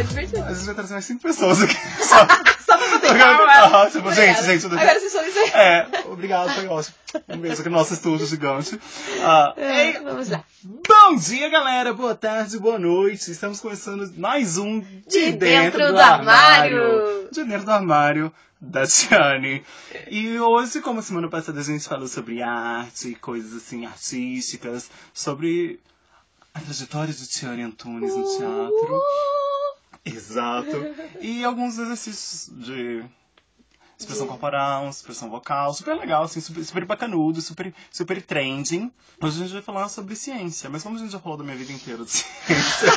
legal, divertido. A gente vai trazer mais cinco pessoas aqui. Só. Só pra Agora- palma. Ah, tipo, gente, gente, tudo bem? Agora vocês são isso. É, obrigado, foi ótimo. Um beijo aqui no nosso estúdio gigante. Ah, É, Vamos lá. Bom dia, galera! Boa tarde, boa noite. Estamos começando mais um De Dentro do Armário. De Dentro do Armário da Tiane. E hoje, como semana passada a gente falou sobre arte, coisas assim artísticas, sobre a trajetória de Tiane Antunes no teatro. Exato. E alguns exercícios de expressão corporal, expressão vocal, super legal, assim, super, super bacanudo, super, super trending. Hoje a gente vai falar sobre ciência, mas como a gente já falou da minha vida inteira de ciência,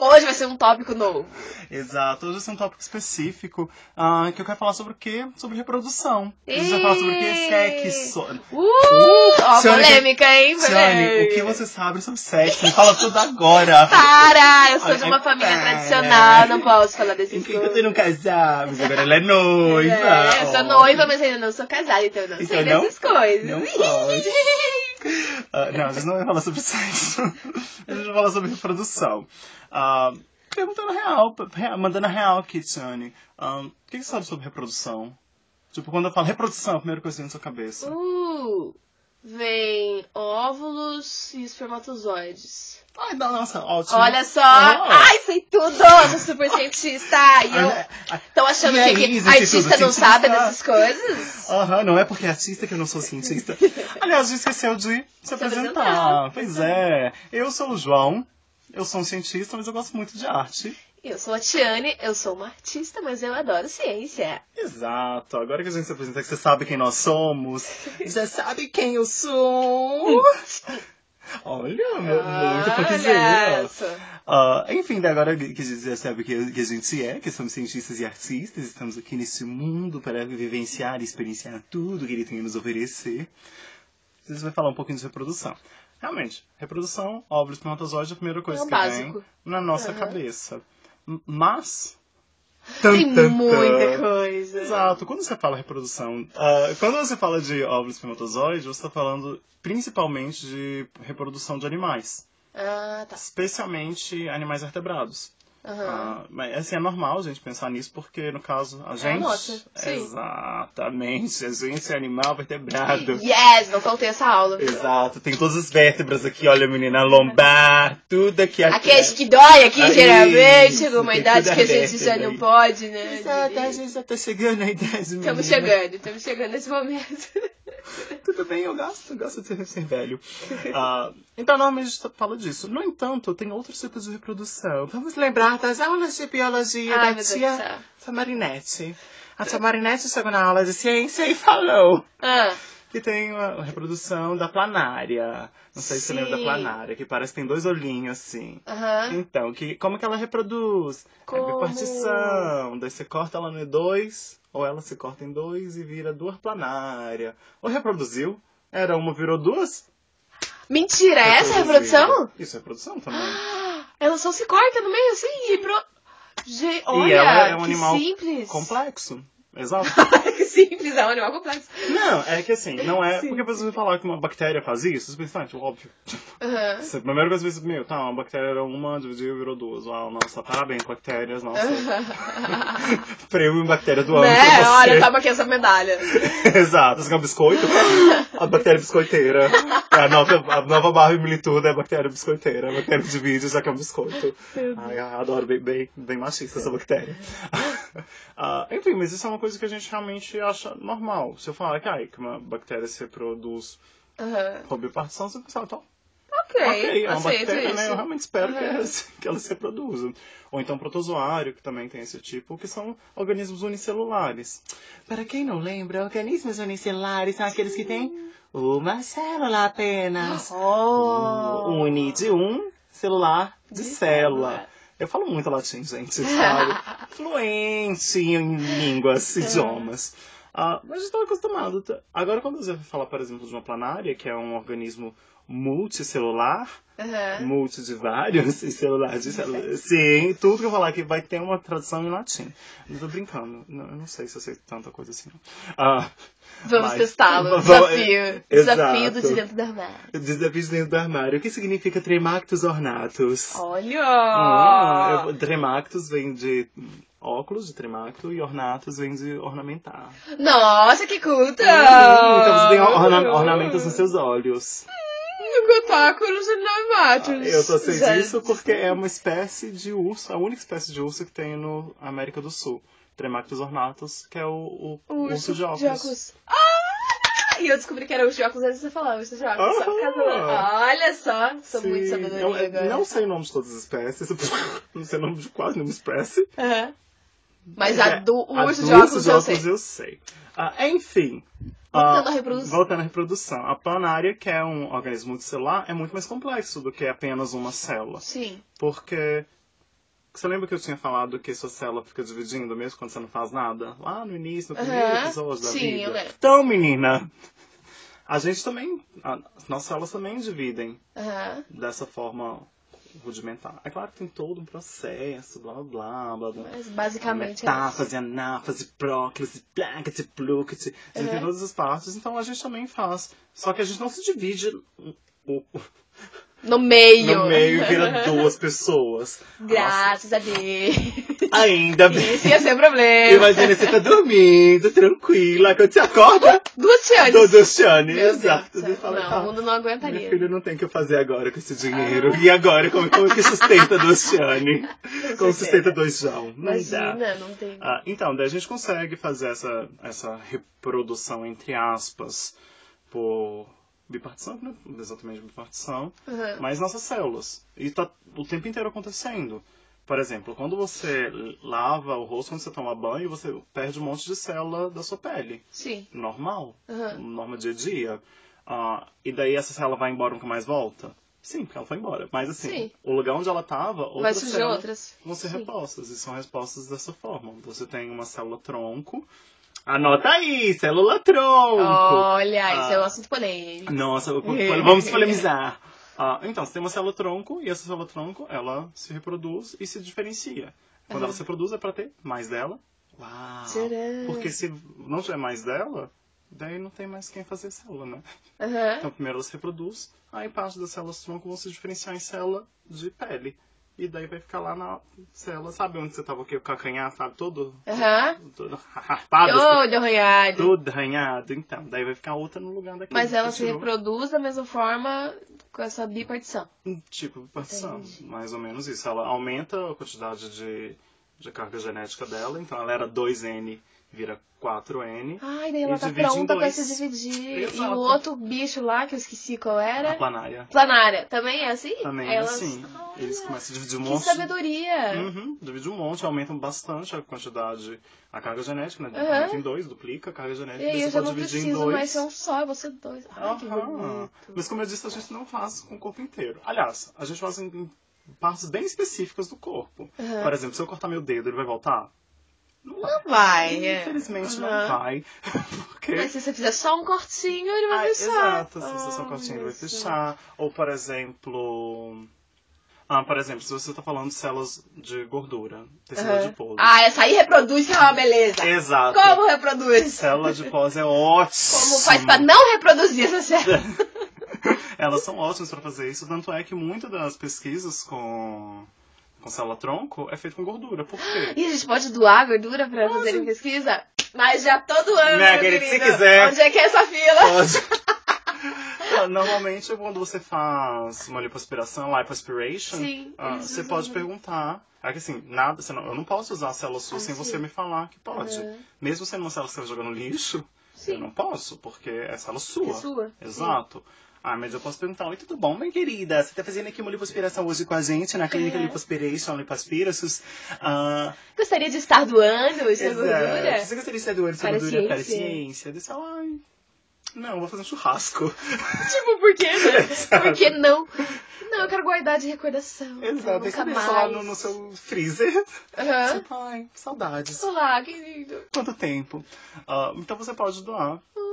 Hoje vai ser um tópico novo. exato, hoje vai ser um tópico específico, ah, que eu quero falar sobre o quê? Sobre reprodução. A gente vai falar sobre o quê? Sexo. Uh! Ó, Tiane, polêmica, hein? Tiane, o que você sabe sobre sexo? Me fala tudo agora. Para! Eu sou de uma Ai, família para. tradicional, não posso falar Enquanto coisas. eu não casar, mas agora ela é noiva. É, eu sou noiva, mas ainda não sou casada, então eu não Então sei não- dessas coisas. Não pode. Ah, não, a gente não vai falar sobre sexo. A gente vai falar sobre reprodução. Ah, perguntando a real, rea- mandando a real aqui, Tiane. Ah, o que você sabe sobre reprodução? Tipo, quando eu falo reprodução, a primeira coisa que vem na sua cabeça. Uh, vem óvulos e espermatozoides. Ai, nossa, ótimo. Olha só! Ah. Ai, sei tudo! Sou super cientista! Estão achando aí, que, artista não cientista? sabe dessas coisas? Aham, não é porque é artista que eu não sou cientista. Aliás, a gente esqueceu de se apresentar. apresentar. Pois é. Eu sou o João, eu sou um cientista, mas eu gosto muito de arte. Eu sou a Tiane, eu sou uma artista, mas eu adoro ciência. Exato. Agora que a gente se apresenta, que você sabe quem nós somos. Já sabe quem eu sou. Olha, mu- muito pouquinho. só. Ah, enfim, agora que a gente já sabe que, a gente é, que somos cientistas e artistas, estamos aqui nesse mundo para vivenciar e experienciar tudo que ele tem a nos oferecer. A gente vai falar um pouquinho de reprodução. Realmente, reprodução, óvulo espermatozoide é a primeira coisa É que básico. vem na nossa Aham. cabeça. Mas. Tem muita coisa. Exato. Quando você fala reprodução, ah, quando você fala de óvulo espermatozoide, você está falando principalmente de reprodução de animais, Ah, tá. especialmente animais vertebrados. Aham. Ah, mas assim, é normal a gente pensar nisso, porque no caso, a gente. nossa, sim. Exatamente, a gente é animal vertebrado. Yes, não faltei essa aula. Exato, tem todas as vértebras aqui, olha menina, lombar, tudo aqui A atrás. queijo que dói aqui, Aí, geralmente, chegou uma idade que a gente já não daí. pode, né? Exato, a gente já tá chegando na idade. Estamos chegando, estamos chegando nesse momento. Tudo bem, eu gosto, eu gosto de ser, velho. Ah, então, normalmente a gente fala disso. No entanto, tem outros tipos de reprodução. Vamos lembrar das aulas de biologia Ai, da tia céu. Samarinete. A tia Marinette chegou na aula de ciência e falou Ah, que tem a reprodução da planária. Não sei se você lembra da Sim. planária, que parece que tem dois olhinhos assim. Então, que, como que ela reproduz? É Como? bipartição. Daí você corta ela no dois, ou ela se corta em dois e vira duas planária. Ou reproduziu? Era uma, virou duas? Mentira, é essa a reprodução? Isso é reprodução também. Ah, Ela só se corta no meio assim e pro... Gente, olha, é um que animal simples. complexo. Exato. que simples, é um animal complexo. Não, é que assim, não é. Sim. Porque você vai falar que uma bactéria faz isso, você pensa, ah, óbvio. Aham. Você, a primeira coisa que você pensa, meu, tá, uma bactéria era uma, dividiu virou duas. Uau, nossa, parabéns, bactérias, nossa. Prêmio em bactéria do ano. né? Olha, toma aqui essa medalha. Exato, você quer um biscoito? A bactéria biscoiteira. É a nova, a nova Barbie Milituda é a bactéria biscoiteira. A bactéria de vídeo já que é um biscoito. Ai, adoro, bem, bem, bem machista essa bactéria. Ah, enfim, mas isso é uma coisa que a gente realmente acha normal. Se eu falar que, ai, que uma bactéria se reproduz Aham. por bipartição, você pensa, tá, Ok, ok, é uma bactéria, isso. né? Eu realmente espero que, Uhum. elas, que elas se reproduzam. Ou então protozoário, que também tem esse tipo, que são organismos unicelulares. Para quem não lembra, organismos unicelulares são aqueles que têm uma célula apenas. Oh. Uni de um, celular de, De célula. célula. Eu falo muito latim, gente, sabe? Fluente em línguas, idiomas. Ah, mas eu estou acostumado. tá? Agora, quando você fala, por exemplo, de uma planária, que é um organismo multicelular, Aham. multi de vários, e celular de celular. Sim, tudo que eu falar aqui vai ter uma tradução em latim. Não tô brincando, não, eu não sei se eu sei tanta coisa assim. Ah, Vamos testá-lo. Desafio. Desafio do de dentro da armário. desafio dentro do armário. O que significa tremactus ornatus? Olha! Ah, eu- tremactus vem de óculos de tremacto e ornatus vem de ornamentar. Nossa, que culta! Então você tem orna- ornamentos nos seus olhos. Tentáculos pneumáticos. Eu tô sei Já- disso porque é uma espécie de urso, a única espécie de urso que tem no América do Sul. Tremactus ornatus, que é o, o, Um urso de óculos. Ah! E eu descobri que era urso de óculos antes de você falar, urso de óculos. Só da- Olha só, sou Sim, muito sabedoria eu- eu agora. Não sei o nome de todas as espécies, não sei o nome de quase nenhuma espécie. Aham. Mas a É, do o a urso do de óculos eu sei. eu sei. Ah, enfim. Voltando ah, à reprodução. Voltando à reprodução. A planária, que é um organismo multicelular, é muito mais complexo do que apenas uma célula. Sim. Porque. Você lembra que eu tinha falado que sua célula fica dividindo mesmo quando você não faz nada? Lá no início, no primeiro Aham. episódio da Sim, vida. eu lembro. Então, menina, a gente também. a- nossas células também dividem Aham. dessa forma rudimentar. É claro que tem todo um processo, blá blá blá blá. Mas basicamente é. Metáfase, anáfase, próclise, plácate, plúcate. A gente tem Uhum. todas as partes, então a gente também faz. Só que a gente não se divide o- o- No meio. no meio vira duas pessoas. Graças a Deus. Nossa, ainda bem. Isso ia ser problema. Imagina você tá dormindo, tranquila, quando você acorda, Duas Luciane. Meu Deus Exato. fala, Não, tá, o mundo não aguentaria. Meu filho não tem o que fazer agora com esse dinheiro. E agora, como, como que sustenta do Luciane? Como sustenta dois João? Não dá. Imagina, não tem. Ah, então, daí a gente consegue fazer essa, essa reprodução, entre aspas, por bipartição, não é exatamente bipartição, Aham. mas nossas células. E tá o tempo inteiro acontecendo. Por exemplo, quando você lava o rosto, quando você toma banho, você perde um monte de célula da sua pele. Sim. Normal. Aham. Norma dia a dia. Ah, e daí essa célula vai embora e nunca mais volta? Sim, porque ela foi embora. Mas assim, Sim. o lugar onde ela estava, outras células outras. vão ser Sim. repostas. E são respostas dessa forma. Você tem uma célula tronco. Anota aí, célula tronco. Olha, isso é um Ah. assunto polêmico. Nossa, eu- vamos polemizar. Ah, então, você tem uma célula tronco e essa célula tronco, ela se reproduz e se diferencia. Quando Aham. ela se reproduz é para ter mais dela. Uau! Tcharam. Porque se não tiver mais dela, daí não tem mais quem fazer célula, né? Aham. Então primeiro ela se reproduz, aí parte das células tronco vão se diferenciar em célula de pele. E daí vai ficar lá na célula, sabe onde você tava aqui, o calcanhar, sabe? Todo, Aham. todo rapado, assim, Todo arranhado. todo arranhado. Então, daí vai ficar outra no lugar daquele. Mas ela se tirou. reproduz da mesma forma com essa bipartição. Um tipo de partição, Entendi. mais ou menos isso. Ela aumenta a quantidade de, de carga genética dela, então ela era 2N, vira 4N. Ai, daí ela E tá pronta pra se dividir. E Exato. o outro bicho lá, que eu esqueci qual A era. planária Planária. Também é assim? também é Elas... assim. Olha, Eles começam a dividir um Que monte. sabedoria. Uhum, divide um monte, aumentam bastante a quantidade, a carga genética, né? Aumenta em dois, duplica a carga genética, E aí eu já não dividir em preciso mais ser um só, eu vou ser dois. Ai, que Aham. bonito. Mas como eu disse, a gente não faz com o corpo inteiro. Aliás, a gente faz em partes bem específicas do corpo. Aham. Por exemplo, se eu cortar meu dedo, ele vai voltar? Não vai. É. Infelizmente não vai. Porque... Mas se você fizer só um cortinho, ele vai Ah, fechar. exato, se você só Oh, cortinho, ele vai fechar. Ou, por exemplo... Ah, por exemplo, se você tá falando de células de gordura, tecido Aham. adiposo. Ah, essa aí reproduz que é uma beleza. Exato. Como reproduz? Célula adiposa é ótimo. Como faz pra não reproduzir essa célula? Elas são ótimas para fazer isso, tanto é que muitas das pesquisas com, com célula tronco é feito com gordura. Por quê? E a gente pode doar gordura pra fazerem pesquisa? Mas já todo ano, meu querida, se querido. quiser. Onde é que é essa fila? Pode. Normalmente, quando você faz uma lipoaspiração, lipoaspiration, Sim, eles você pode perguntar. É que assim, nada, não- eu não posso usar a célula sua Ah, sem sim. você me falar que pode. Aham. Mesmo sendo uma célula que você vai jogar no lixo, eu Sim. não posso, porque é célula sua. É sua. Exato. Ah, mas eu posso perguntar, oi, tudo bom, minha querida? Você tá fazendo aqui uma lipoaspiração hoje com a gente na clínica É. Lipoaspiration, Lipoaspiratus. Ah, Gostaria de estar doando essa exato. gordura? Você gostaria de ser doente de Para gordura para a ciência. Disse, ai, não, vou fazer um churrasco. Tipo, por quê, né? Exato. Por que não? Não, eu quero guardar de recordação. Exato, Nunca deixa mais. lá no, no seu freezer. Aham. Você, ai, saudades. Olá, querido. Quanto tempo? Ah, então você pode doar. Olha.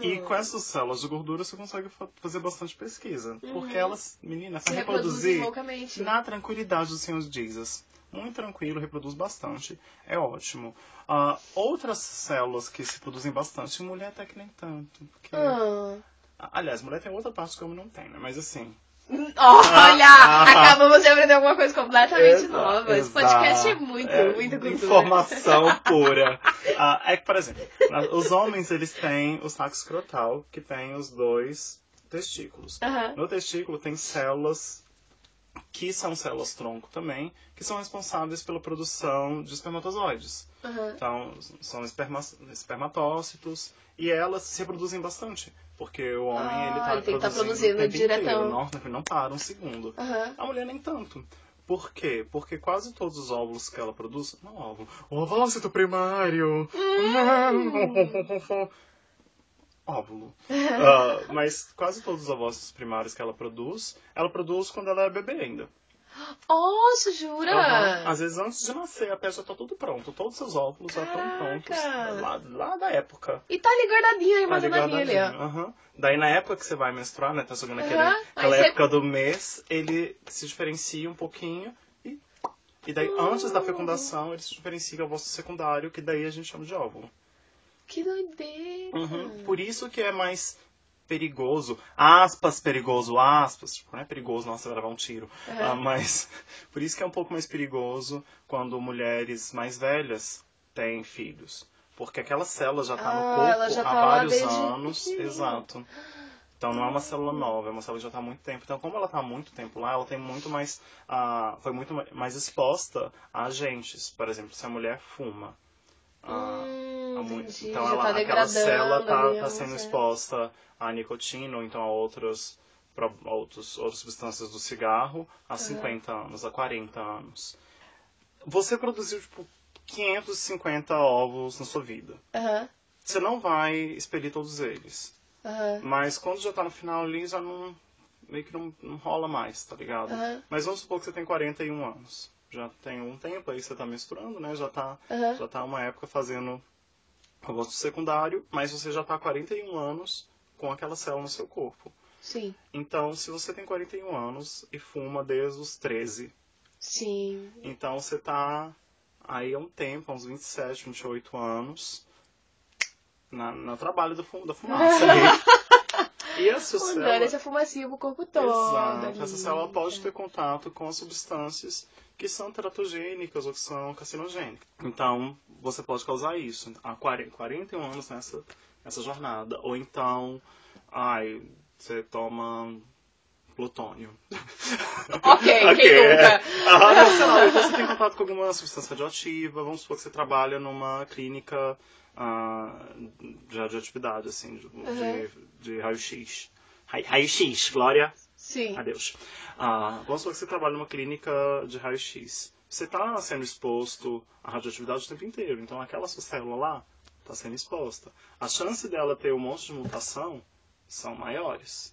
E com essas células de gordura você consegue fa- fazer bastante pesquisa. Porque Uhum. elas, menina, Se pra reproduzem reproduzir na tranquilidade do Senhor Jesus. Muito tranquilo, reproduz bastante. É ótimo. Ah, outras células que se produzem bastante, mulher até que nem tanto. Porque... Ah. Aliás, mulher tem outra parte que o homem não tem, né? Mas assim. Olha! Ah. Acabamos de aprender alguma coisa completamente Exa- nova. Esse podcast é muito, É, muito cultura. Informação pura. Ah, é que, por exemplo, os homens eles têm o saco escrotal, que tem os dois testículos. Aham. No testículo tem células que são células tronco também, que são responsáveis pela produção de espermatozoides. Aham. Então, são esperma, espermatócitos e elas se reproduzem bastante. Porque o homem, Ah, ele tá ele tem que tá produzindo, produzindo o diretão. Nossa, não para um segundo. Aham. A mulher nem tanto. Por quê? Porque quase todos os óvulos que ela produz. Não óvulo. Ovócito primário. Óvulo. Ah, mas quase todos os ovócitos primários que ela produz, ela produz quando ela é bebê ainda. Nossa, jura? Aham. Às vezes antes de nascer, a peça tá tudo pronto. Todos os seus óvulos já estão prontos. Lá, lá da época. E tá ali guardadinho, Tá armazenadinho ali, ó. Aham. Daí na época que você vai menstruar, né? Tá jogando aquele. Aí aquela você- época do mês, ele se diferencia um pouquinho e. E daí, antes da fecundação, ele se diferencia ao ovácio secundário, que daí a gente chama de óvulo. Que doideira. Uhum. Por isso que é mais perigoso, aspas, perigoso, aspas, tipo, não é perigoso, nossa, levar um tiro. Ah, mas por isso que é um pouco mais perigoso quando mulheres mais velhas têm filhos. Porque aquela célula já está Ah, no corpo há tá lá vários anos. Exato. Então não é uma célula nova, é uma célula que já está há muito tempo. Então, como ela está há muito tempo lá, ela tem muito mais. ah, foi muito ma- mais exposta a agentes. Por exemplo, se a mulher fuma. ah, Hum, Há entendi. Então ela, tá aquela célula tá, tá sendo certo. exposta à nicotina ou então a outras, pro- a outros, outras substâncias do cigarro há 50 anos, há 40 anos. Você produziu, tipo, 550 ovos na sua vida. Aham, Você não vai expelir todos eles. aham, Mas quando já tá no final ali, já não. meio que não, não rola mais, tá ligado? Mas vamos supor que você tem 41 anos. Já tem um tempo aí, você tá menstruando, né? Já tá aham. já tá uma época fazendo aborto secundário, mas você já tá há 41 anos com aquela célula no seu corpo. Sim. Então, se você tem 41 anos e fuma desde os 13, Sim. então você tá aí há um tempo, há uns 27, 28 anos, na, no trabalho do da fumaça. e essa Mandando célula... essa fumacinha pro corpo todo. Exato. Essa célula pode ter contato com as substâncias que são teratogênicas ou que são carcinogênicas. Então, você pode causar isso há 40, 41 anos nessa, nessa jornada. Ou então, ai, você toma plutônio. Ok, quem Ok, nunca? é. Ah, não, sei lá, você tem contato com alguma substância radioativa, vamos supor que você trabalha numa clínica ah, de radioatividade, assim, de, de, de raio-x. Rai- Raio-x, Glória. Sim. Adeus. Ah, vamos supor que você trabalha numa clínica de raio-x. Você está sendo exposto à radioatividade o tempo inteiro. Então aquela sua célula lá está sendo exposta. A chance dela ter um monte de mutação são maiores.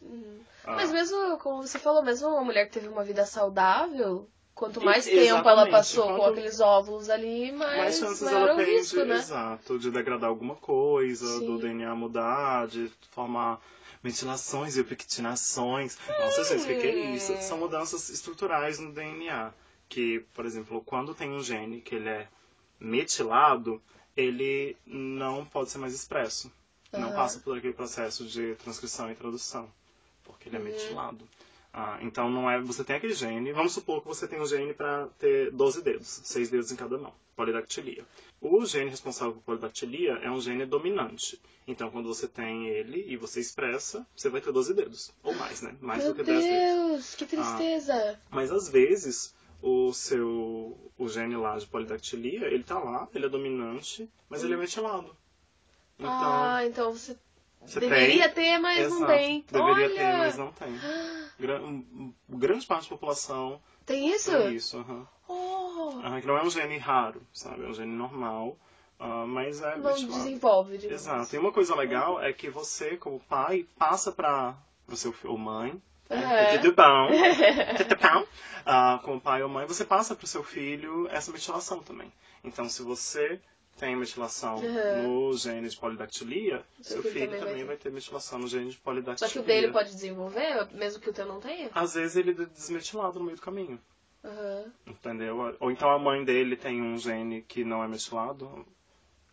Ah, Mas mesmo, como você falou, mesmo uma mulher que teve uma vida saudável, quanto E- mais tempo ela passou com quanto- aqueles óvulos ali, mais mais, chances ela tem risco, de, né? exato, de degradar alguma coisa, Sim. do DNA mudar, de formar metilações e pectinações. Nossa, gente, o que, que é isso? São mudanças estruturais no DNA. Que, por exemplo, quando tem um gene que ele é metilado, ele não pode ser mais expresso. Não Aham. passa por aquele processo de transcrição e tradução. Porque ele é Uhum. metilado. Ah, então não é. Você tem aquele gene. Vamos supor que você tem um gene para ter 12 dedos, 6 dedos em cada mão. Polidactilia. O gene responsável por polidactilia é um gene dominante. Então quando você tem ele e você expressa, você vai ter 12 dedos. Ou mais, né? Mais Meu do que 10 dedos. Deus, que tristeza. Mas às vezes o seu o gene lá de polidactilia, ele tá lá, ele é dominante, mas ele é metilado. Então, ah, então você, você deveria tem, ter, mas não Exato. tem. Deveria Olha, ter, mas não tem. Gran, grande parte da população tem isso? tem isso. aham. Oh, Ah, que não é um gene raro, sabe? É um gene normal, ah, mas é não metilado. desenvolve, digamos. Exato. E uma coisa legal é que você, como pai, passa para o seu filho ou mãe. Né? Tudo bom? Tudo bom? Ah, como pai ou mãe, você passa para o seu filho essa metilação também. Então, se você tem metilação Uhum. no gene de polidactilia, seu filho filho também também, vai vai ter metilação no gene de polidactilia. Só que o dele pode desenvolver, mesmo que o teu não tenha? Às vezes ele é desmetilado no meio do caminho. Aham. Entendeu? Ou então a mãe dele tem um gene que não é metilado,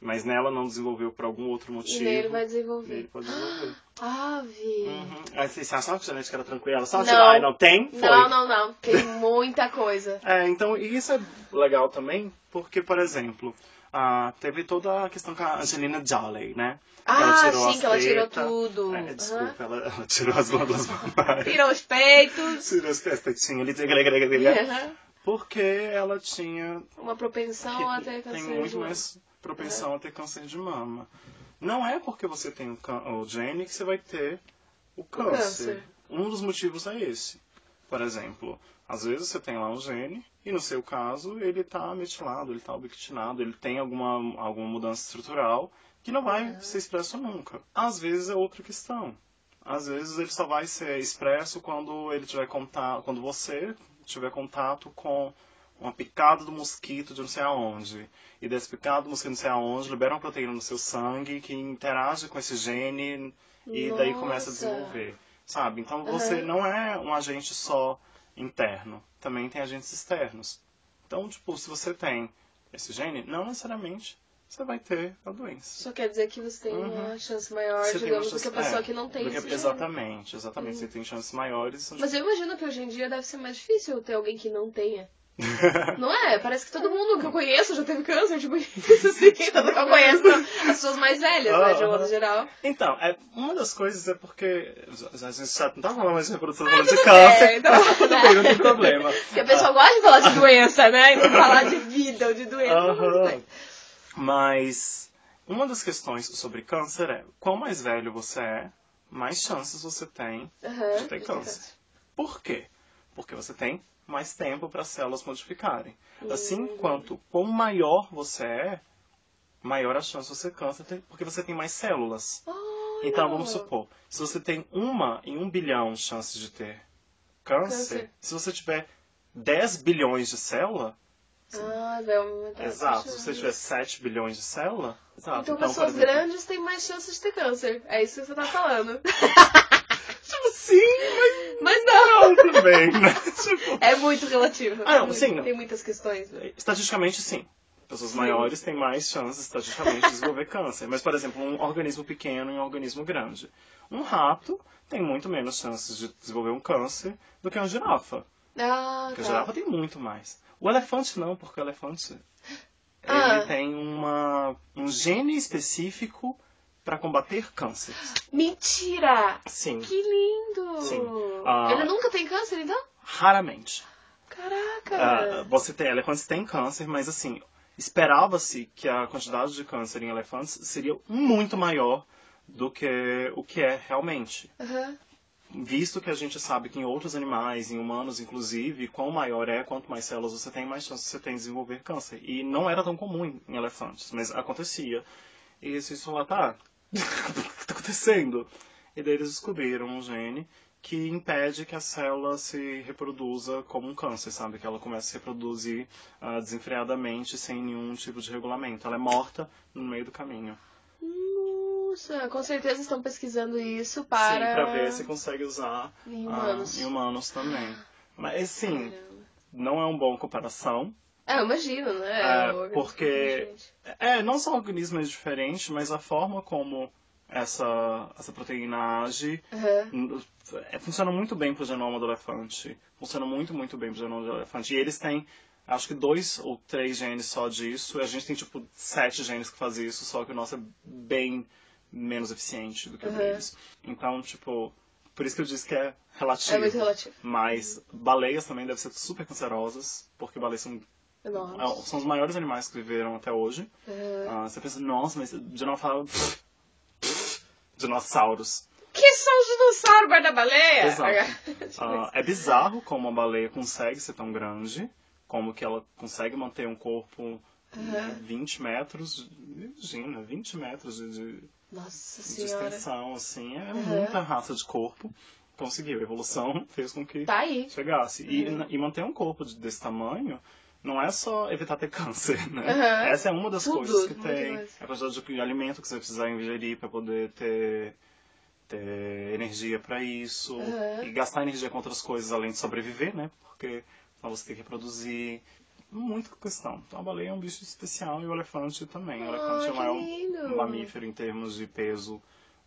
mas nela não desenvolveu por algum outro E motivo. nele vai Ele desenvolver. pode desenvolver. Ave! Uhum. Aí você achava que genética era tranquila? Só Não. e não tem? Foi. Não, não, não. Tem muita coisa. É, então e isso é legal também, porque, por exemplo, ah, teve toda a questão com a Angelina Jolie, né? Ah, tirou sim, que ela tirou tudo. É, desculpa, ela, ela tirou as glândulas mamárias. Tirou os peitos. Tirou as tetinhas ali. Aham. Porque ela tinha Uma propensão a ter tem câncer muito de mama. mais propensão a ter câncer de mama. Não é porque você tem o, cân- o gene que você vai ter o câncer. câncer. Um dos motivos é esse. Por exemplo, às vezes você tem lá um gene e no seu caso ele está metilado, ele está ubiquitinado, ele tem alguma, alguma mudança estrutural que não vai ser expresso nunca. Às vezes é outra questão. Às vezes ele só vai ser expresso quando ele tiver contato, quando você tiver contato com uma picada do mosquito de não sei aonde. E desse picado do mosquito de não sei aonde, libera uma proteína no seu sangue que interage com esse gene e daí começa a Nossa. desenvolver. Sabe? Então você Aham. não é um agente só interno, também tem agentes externos. Então, tipo, se você tem esse gene, não necessariamente você vai ter a doença. Só quer dizer que você tem Uhum. uma chance maior, Você digamos, uma do que a chance- pessoa é, que não tem do que- esse gene. Exatamente, exatamente. Você tem chances maiores. Mas eu imagino que hoje em dia deve ser mais difícil ter alguém que não tenha. Não é? Parece que todo mundo que eu conheço já teve câncer, tipo, isso assim, todo que eu conheço. As pessoas mais velhas, né, de um modo geral. Então, é, uma das coisas é porque a gente já não tá falando mais de reprodução, tá falando de É, câncer, então, tudo bem, não tem problema. Porque a pessoa gosta de falar de doença, né? E não falar de vida ou de doença. Aham. Mas uma das questões sobre câncer é, quanto mais velho você é, mais chances você tem de ter câncer. Por quê? Porque você tem mais tempo para as células modificarem. Assim Hum. quanto quanto maior você é, maior a chance de você ter câncer, porque você tem mais células. Olha. Então vamos supor, se você tem uma em um bilhão chances de ter câncer, Câncer. se você tiver 10 bilhões de célula, Ah, vai aumentar. exato, se você tiver 7 bilhões de célula, exato. Então, por pessoas exemplo, grandes têm mais chances de ter câncer. É isso que você tá falando. Sim, Mas não! mas tudo bem, né? Tipo, É muito relativo. Ah, não, Tem- sim, não. Tem muitas questões. né? Estatisticamente, sim. Pessoas maiores têm mais chances, estatisticamente, de desenvolver câncer. Mas, por exemplo, um organismo pequeno e um organismo grande. Um rato tem muito menos chances de desenvolver um câncer do que uma girafa. Ah, Porque a tá. girafa tem muito mais. O elefante não, porque o elefante Ah. ele tem uma, um gene específico para combater câncer. Mentira! Sim, Que lindo! Sim. Ah. Ele nunca tem câncer, então? raramente. Caraca! Ah, você tem, elefantes têm câncer, mas assim, esperava-se que a quantidade de câncer em elefantes seria muito maior do que o que é realmente. Aham. Visto que a gente sabe que em outros animais, em humanos inclusive, quanto maior é, quanto mais células você tem, mais chance você tem de desenvolver câncer. E não era tão comum em- elefantes, mas acontecia. E eles falaram, tá, o que tá acontecendo? E daí eles descobriram um gene que impede que a célula se reproduza como um câncer, sabe? Que ela comece a se reproduzir ah, desenfreadamente, sem nenhum tipo de regulamento. Ela é morta no meio do caminho. Nossa, com certeza estão pesquisando isso para. Sim, pra ver se consegue usar Em ah, humanos. em humanos também. Mas, Caramba. não é uma boa comparação. É, eu imagino, né? É, O organismo porque-. É, não só o organismo é diferente, mas a forma como essa, essa proteína age é, funciona muito bem pro genoma do elefante. Funciona muito, muito bem pro genoma do elefante. E eles têm, acho que dois ou três genes só disso. E a gente tem, tipo, sete genes que fazem isso, só que o nosso é bem menos eficiente do que o Uhum. deles. Então, tipo, por isso que eu disse que é relativo. É muito relativo. Mas baleias também devem ser super cancerosas, porque baleias são, Nossa. são os maiores animais que viveram até hoje. Aham. Ah, você pensa, nossa, mas dinossauro. Dinossauros. Que são os dinossauros guarda-baleia? Exato. Ah, é bizarro como a baleia consegue ser tão grande, como que ela consegue manter um corpo Aham. 20 metros, imagina, 20 metros de, de, Nossa de extensão, assim, é Aham. muita raça de corpo. Conseguiu, a evolução fez com que Tá chegasse. E, Uhum. e manter um corpo de- desse tamanho não é só evitar ter câncer, né? Aham. Essa é uma das Tudo, coisas que tem. coisa. A quantidade de alimento que você vai precisar ingerir para poder ter, ter energia para isso. Aham. E gastar energia com outras coisas além de sobreviver, né? Porque senão você tem que reproduzir. Muita questão. Então a baleia é um bicho especial e o elefante também. O elefante é o maior lindo. mamífero em termos de peso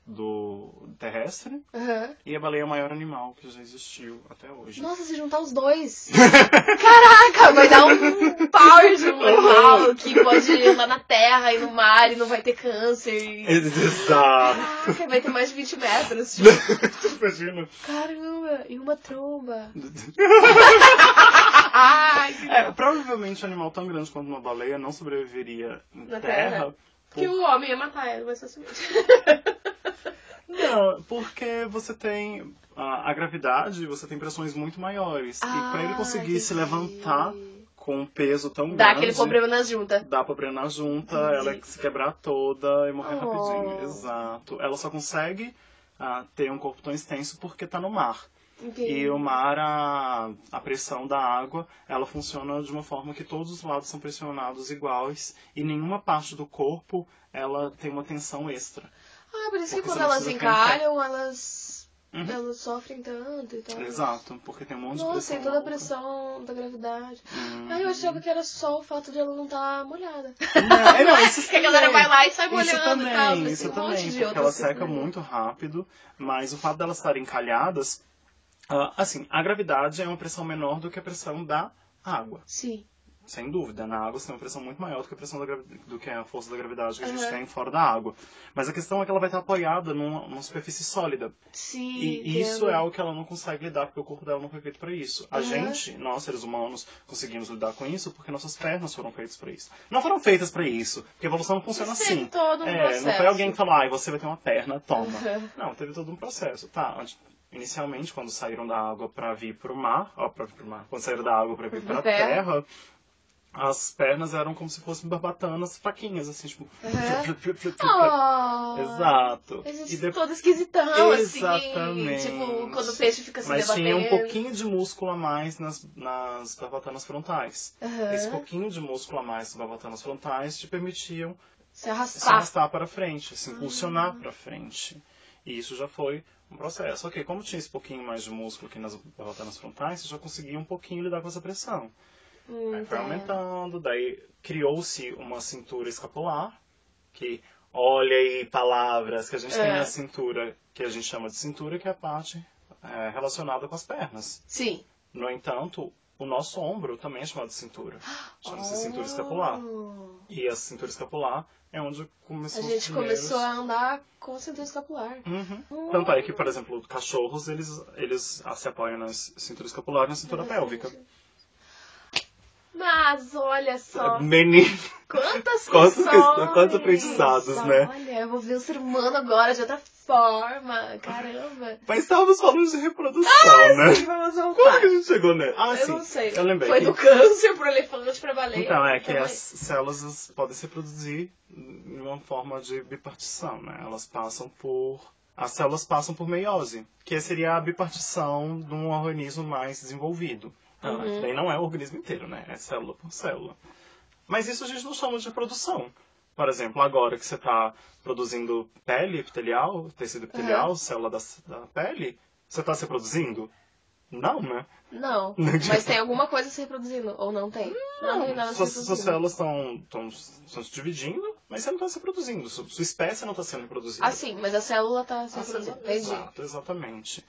do terrestre. Aham. E a baleia é o maior animal que já existiu até hoje. Nossa, se juntar os dois. Caraca, vai dar um power de um animal que pode andar na terra e no mar e não vai ter câncer. e- Exato. Caraca, vai ter mais de 20 metros. Tipo, Imagina. caramba, e uma tromba. Ai, que É, provavelmente um animal tão grande quanto uma baleia não sobreviveria Na terra. terra? que o homem ia matar ela mais facilmente. Não, porque você tem a, a gravidade, você tem pressões muito maiores. e para ele Ah, conseguir se entendi. levantar com um peso tão Dá grande. aquele problema nas juntas. Dá pra na junta, Entendi. ela se quebrar toda e morrer Oh. rapidinho. Exato. Ela só consegue ah, ter um corpo tão extenso porque tá no mar. E o mar, a, a pressão da água, ela funciona de uma forma que todos os lados são pressionados iguais e nenhuma parte do corpo ela tem uma tensão extra. Ah, por isso que quando elas encalham, elas, Uhum. elas sofrem tanto e tal. Exato, porque tem um monte de Nossa, pressão. tem toda a pressão da gravidade. Hum. Ah, eu achava que era só o fato de ela não estar molhada. Não, é, não, isso que a galera também. vai lá e sai Isso molhando também, e tal. mas isso um também, de porque ela seca né? muito rápido, mas o fato delas estarem encalhadas, ah, assim, a gravidade é uma pressão menor do que a pressão da água, Sim. Sem dúvida. Na água você tem uma pressão muito maior do que a pressão da do que a força da gravidade que a gente tem fora da água. Mas a questão é que ela vai estar apoiada numa, numa superfície sólida. Sim. E isso é algo que ela não consegue lidar, porque o corpo dela não foi feito para isso. A Uhum. gente, nós seres humanos, conseguimos lidar com isso porque nossas pernas foram feitas para isso. Não foram feitas para isso, porque a evolução não funciona Mas teve assim. todo um é, processo. não foi alguém que falou, ah, você vai ter uma perna, toma. Uhum. Não, teve todo um processo. Tá, antes- inicialmente, quando saíram da água para vir pro mar, ó, pra vir pro mar, quando saíram da água para vir Pra pra terra. terra, as pernas eram como se fossem barbatanas fraquinhas, assim, tipo. Uhum. Oh, Exato. E depois- todo esquisitão, Exatamente. assim. Tipo, quando o peixe fica se Mas debatendo. tinha um pouquinho de músculo a mais nas, nas barbatanas frontais. Aham. Esse pouquinho de músculo a mais nas barbatanas frontais te permitiam Se se arrastar. arrastar para frente, se impulsionar para frente. E isso já foi um processo. Ok, como tinha esse pouquinho mais de músculo aqui nas barbatanas frontais, você já conseguia um pouquinho lidar com essa pressão. Hum, Aí foi tá. aumentando, daí criou-se uma cintura escapular, que olha aí palavras que a gente tem É. na cintura, que a gente chama de cintura, que é a parte é, relacionada com as pernas. Sim. No entanto, o nosso ombro também é chamado de cintura. Chama-se cintura Oh. escapular. E a cintura escapular é onde A começou os gente primeiros... começou a andar com cintura escapular. Uhum. Tanto é que, por exemplo, cachorros, eles, eles se apoiam na cintura escapular e na cintura pélvica. Mas olha só, Menino, quantas questões. questões, quantos aprendizados, né? Olha, eu vou ver o ser humano agora de outra forma. Caramba. mas estávamos falando de reprodução, né? Vamos Como que a voltar. gente chegou nele? Ah, Eu sim. não sei. Eu lembrei. Foi que- do câncer pro elefante pra baleia. Então, é que Então, as células podem se reproduzir em uma forma de bipartição, né? Elas passam por... As células passam por meiose, que seria a bipartição de um organismo mais desenvolvido. Então, Uhum. Daí não é o organismo inteiro, né? É célula por célula. Mas isso a gente não chama de reprodução. Por exemplo, agora que você está produzindo pele epitelial, tecido epitelial, célula da, da pele, você está se reproduzindo? Não, né? Não. Não Mas tem alguma coisa se reproduzindo? Ou não tem? Não, tem nada se suas, suas reproduzindo. células estão se dividindo, mas você não está se reproduzindo. Sua, sua espécie não está sendo reproduzida. Ah, sim, mas a célula tá se Ah, Entendi. Exato, exatamente.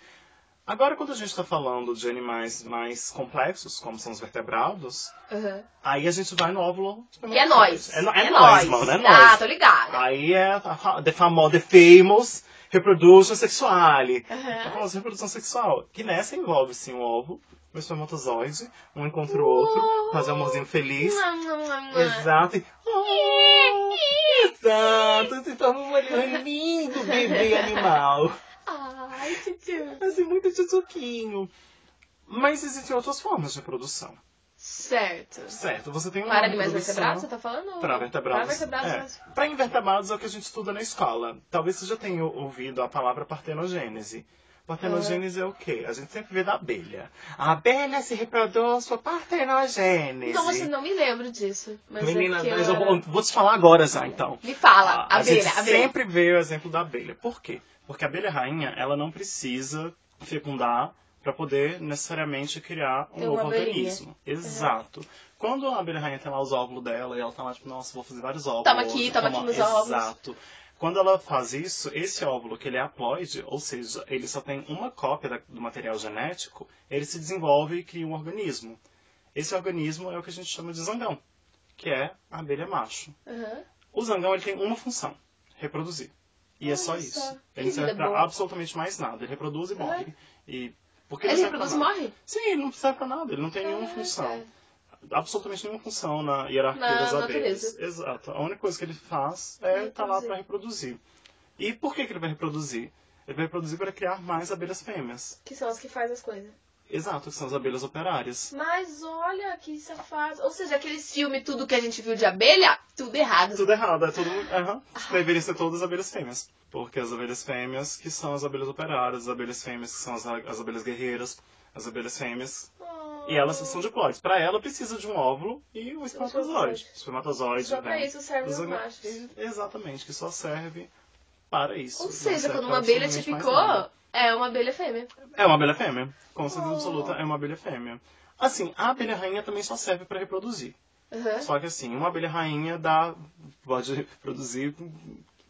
Agora, quando a gente está falando de animais mais complexos, como são os vertebrados, Uhum. aí a gente vai no óvulo Que é nós. É, é é nós, mano, é Ah, nós. tô ligada. Aí é a the famosa, the famous reproduction sexuale. A Uhum. famosa reprodução sexual. Que nessa envolve, sim, o ovo, o espermatozoide, um encontra o outro, fazer um amorzinho feliz. Exato. E... Exato. Se torna um lindo bebê animal. Ai, tio. Assim, muito tchutchuquinho. Mas existem outras formas de reprodução. Certo. Certo, você tem uma Para animais vertebrados, você tá falando? Para vertebrados. Para vertebrados, é. mas... Para invertebrados é o que a gente estuda na escola. Talvez você já tenha ouvido a palavra partenogênese. Partenogênese é o quê? A gente sempre vê da abelha. A abelha se reproduz por partenogênese. Nossa, não me lembro disso. Mas é Menina, mas eu era- vou, te falar agora já, então. Me fala, Ah, a abelha, gente abelha. sempre vê o exemplo da abelha. Por quê? Porque a abelha rainha, ela não precisa fecundar para poder necessariamente criar um uma novo organismo. Exato. Quando a abelha rainha tem lá os óvulos dela e ela tá lá, tipo, nossa, vou fazer vários óvulos. Toma aqui, toma aqui meus óvulos. Exato. Quando ela faz isso, esse óvulo, que ele é haploide, ou seja, ele só tem uma cópia do material genético, ele se desenvolve e cria um organismo. Esse organismo é o que a gente chama de zangão, que é a abelha macho. Aham. O zangão ele tem uma função: reproduzir. E é Olha só isso. Ele não serve pra boa. absolutamente mais nada. Ele reproduz e morre. E porque Ele reproduz e morre? Sim, ele não serve pra nada. Ele não tem nenhuma Caraca. função. Absolutamente nenhuma função na hierarquia Na das natureza. abelhas. Exato. A única coisa que ele faz é estar lá Reproduzir. para reproduzir. E por que, que ele vai reproduzir? Ele vai reproduzir para criar mais abelhas fêmeas. Que são as que fazem as coisas. Exato, que são as abelhas operárias. Mas olha que safado. Ou seja, aqueles filmes, tudo que a gente viu de abelha, tudo errado. Tudo errado, é tudo. Aham. Deveriam ser todas abelhas fêmeas. Porque as abelhas fêmeas, que são as abelhas operárias, as abelhas fêmeas, que são as, as abelhas guerreiras, as abelhas fêmeas. Oh. E elas são diploides. Para ela, precisa de um óvulo e um espermatozoide. Espermatozoide. Só pra né? isso serve Os machos. Exatamente, que só serve para isso. Ou seja, quando uma abelha te picou, é uma abelha fêmea. É uma abelha fêmea. Com certeza Oh. absoluta, é uma abelha fêmea. Assim, a abelha rainha também só serve para reproduzir. Aham. Só que assim, uma abelha rainha dá, pode produzir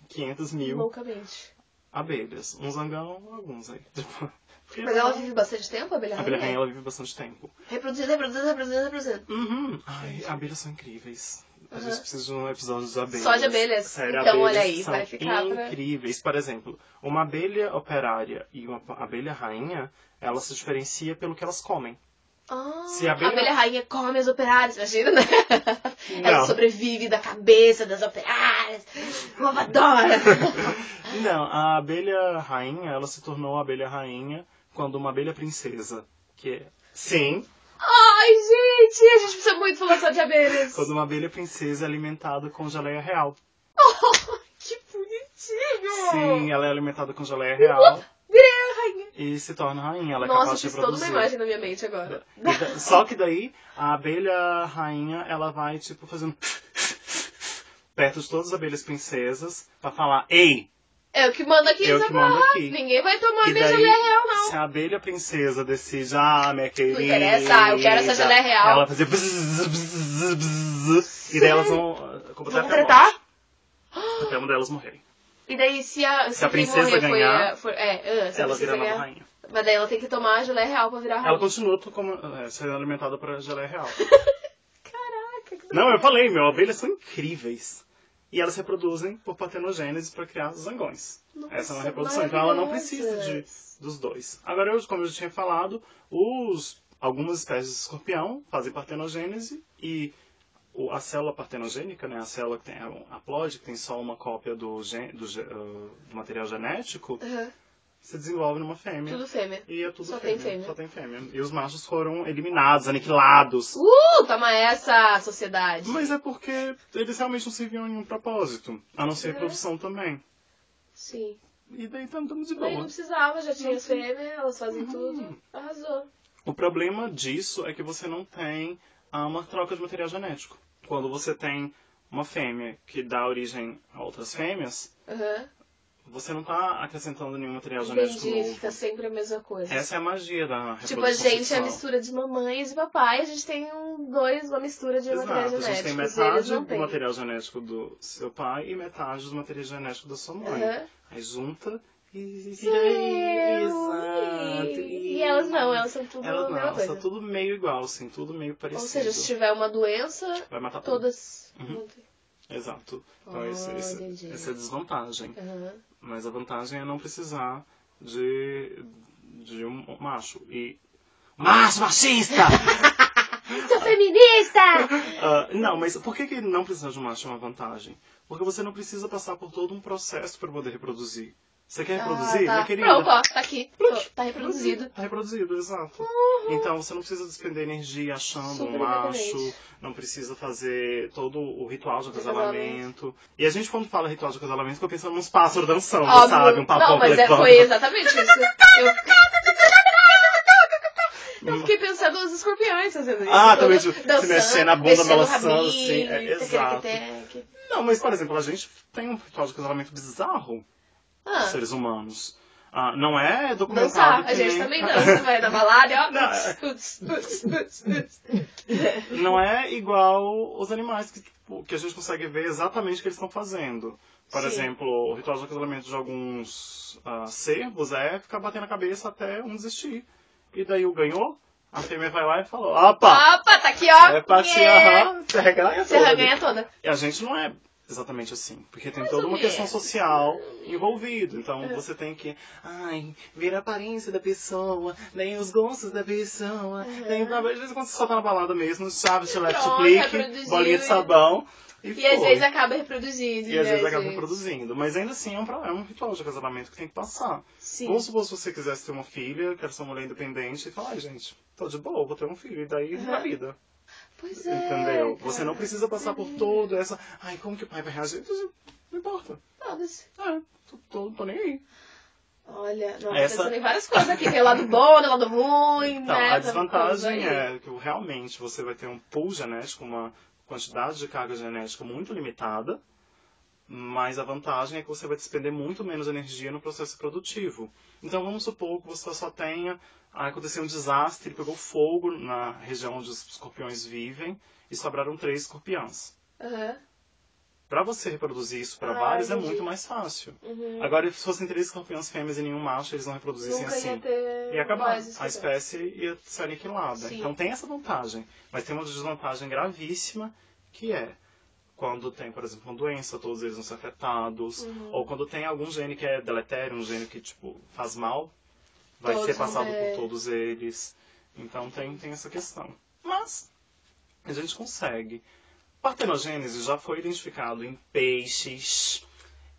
500 mil Loucamente. abelhas. Um zangão, alguns aí. Mas ela vive bastante tempo, a abelha A abelha rainha rainha? ela vive bastante tempo. Reproduzindo, reproduzindo, reproduzindo, reproduzindo. Uhum. Ai, abelhas são incríveis. A gente precisa de um episódio de abelhas. Só de abelhas? Sério, Então, abelhas olha aí, são vai ficar pra- incríveis. Por exemplo, uma abelha operária e uma abelha rainha, ela se diferencia pelo que elas comem. Ah, Se a a abelha- abelha rainha come as operárias, imagina, né? Ela Não. sobrevive da cabeça das operárias. Eu adoro. Não, a abelha rainha, ela se tornou a abelha rainha quando uma abelha princesa, que é... Sim, Ai, gente, a gente precisa muito falar só de abelhas. quando uma abelha princesa é alimentada com geleia real. Que bonitinho. Sim, ela é alimentada com geleia real Virei a rainha. e se torna rainha. Ela é Nossa, capaz de fiz toda uma imagem na minha mente agora. Só que daí, a abelha rainha, ela vai, tipo, fazendo... perto de todas as abelhas princesas, pra falar, ei, Eu que mando aqui, Eu essa porra. aqui. Ninguém vai tomar E minha daí, geleia real, não. se a abelha princesa decide, ah, minha querida... interessa, eu quero essa geleia real. Ela fazer... bzz, bzz, bzz, e daí elas vão... até a tretar? morte, Até uma delas morrerem. E daí, se a, se Se a princesa morrer foi ganhar, a- for- é, ah, se a Ela vira a nova ganhar. rainha. Mas daí ela tem que tomar a geleia real pra virar rainha. Ela continua como, é, sendo alimentada por geleia real. Caraca, que Não, eu falei, meu, abelhas são incríveis. E elas reproduzem por partenogênese para criar zangões. Nossa, Essa é uma reprodução. Então ela não precisa de, dos dois. Agora, eu, como eu já tinha falado, os, algumas espécies de escorpião fazem partenogênese e a célula partenogênica, né, a célula que tem a haploide, que tem só uma cópia do, gen, do, ah, do material genético, Aham, se desenvolve numa fêmea. Tudo fêmea. E é tudo Só fêmea. tem fêmea. Só tem fêmea. E os machos foram eliminados, aniquilados. Uh, toma essa, sociedade. Mas é porque eles realmente não serviam a nenhum propósito. A não ser É. reprodução também. Sim. E daí estamos de Mas não boa. precisava, já tinha as fêmeas, elas fazem Uhum. tudo. Arrasou. O problema disso é que você não tem ah, uma troca de material genético. Quando você tem uma fêmea que dá origem a outras fêmeas, Aham. Você não está acrescentando nenhum material genético Entendi, novo. fica sempre a mesma coisa. Essa é a magia da reprodução Tipo, a gente é a sexual. mistura de mamãe e de papai, a gente tem um, dois, uma mistura de Exato, a gente tem metade do têm. material genético do seu pai e metade do material genético da sua mãe. Aham. Aí junta e Sim, Exato. E elas não, elas são tudo Elas a não, elas coisa. são tudo meio igual, assim, tudo meio Ou parecido. seja, se tiver uma doença, Vai matar tudo. todas. Uhum. Exato. Então esse, esse- essa é a desvantagem. Aham. Mas a vantagem é não precisar de, de um macho. E. Macho machista! Sou feminista! Ah, não, mas por que, que não precisar de um macho é uma vantagem? Porque você não precisa passar por todo um processo para poder reproduzir. Você quer reproduzir, ah, tá. minha querida? Pronto, ó, tá aqui. Tô- tá reproduzido. Tá reproduzido, exato. Então você não precisa despender energia achando Super um macho, não precisa fazer todo o ritual de acasalamento. E a gente, quando fala ritual de acasalamento, fica pensando nos pássaros dançando, Óbvio. sabe? Um papão Não, mas é, foi exatamente isso. Eu... Eu fiquei pensando nos escorpiões fazendo isso. Ah, também, tipo, se mexendo a bunda, balançando, assim, é, exato. Não, mas por exemplo, a gente tem um ritual de acasalamento bizarro, Ah, seres humanos. Ah, não é documentado dançar. que A gente nem- também dança, vai na balada ó. Não, é- não é igual os animais que, tipo, que a gente consegue ver exatamente o que eles estão fazendo. Por Sim. exemplo, o ritual de acasalamento de alguns ah, cervos é ficar batendo a cabeça até um desistir. E daí o ganhou, a fêmea vai lá e falou, opa, Opa, tá aqui, ó. é pra te Yeah. reganha Você toda. ganha toda. E a gente não é exatamente assim, porque tem Mais toda ou uma questão social envolvida. Então É. você tem que, ai, ver a aparência da pessoa, nem os gostos da pessoa. Uhum. Nem, às vezes quando você só tá na balada mesmo, chave, te left Pronto, click, bolinha de sabão. E, E às vezes acaba reproduzindo. E às né, vezes acaba gente? reproduzindo. Mas ainda assim é um, é um ritual de acasalamento que tem que passar. Sim. Vamos supor se você quisesse ter uma filha, quer ser uma mulher independente, e falar, ai gente, tô de boa, vou ter um filho. E daí Uhum. na vida. Pois é. Entendeu? cara. Você não precisa passar por toda essa. Ai, como que o pai vai reagir? Não importa. Foda-se. É, tô, tô, tô nem aí. Olha, não, Essa- pensando em várias coisas aqui. Tem o lado bom, tem o lado ruim, Então, né? a desvantagem é que realmente você vai ter um pool genético, uma quantidade de carga genética muito limitada, mas a vantagem é que você vai despender muito menos energia no processo produtivo. Então vamos supor que você só tenha. Ah, aconteceu um desastre, pegou fogo na região onde os escorpiões vivem e sobraram três escorpiões. Aham. Para você reproduzir isso para Ah, vários é muito mais fácil. Uhum. Agora, se fossem três escorpiões fêmeas e nenhum macho, eles não reproduzissem Nunca assim. ia ter Ia acabar. A espécie ia ser aniquilada. Sim. Então tem essa vantagem. Mas tem uma desvantagem gravíssima, que é quando tem, por exemplo, uma doença, todos eles vão ser afetados. Uhum. Ou quando tem algum gene que é deletério, um gene que, tipo, faz mal, vai Todos ser passado por todos eles. Então tem, tem essa questão. Mas a gente consegue. Partenogênese já foi identificado em peixes,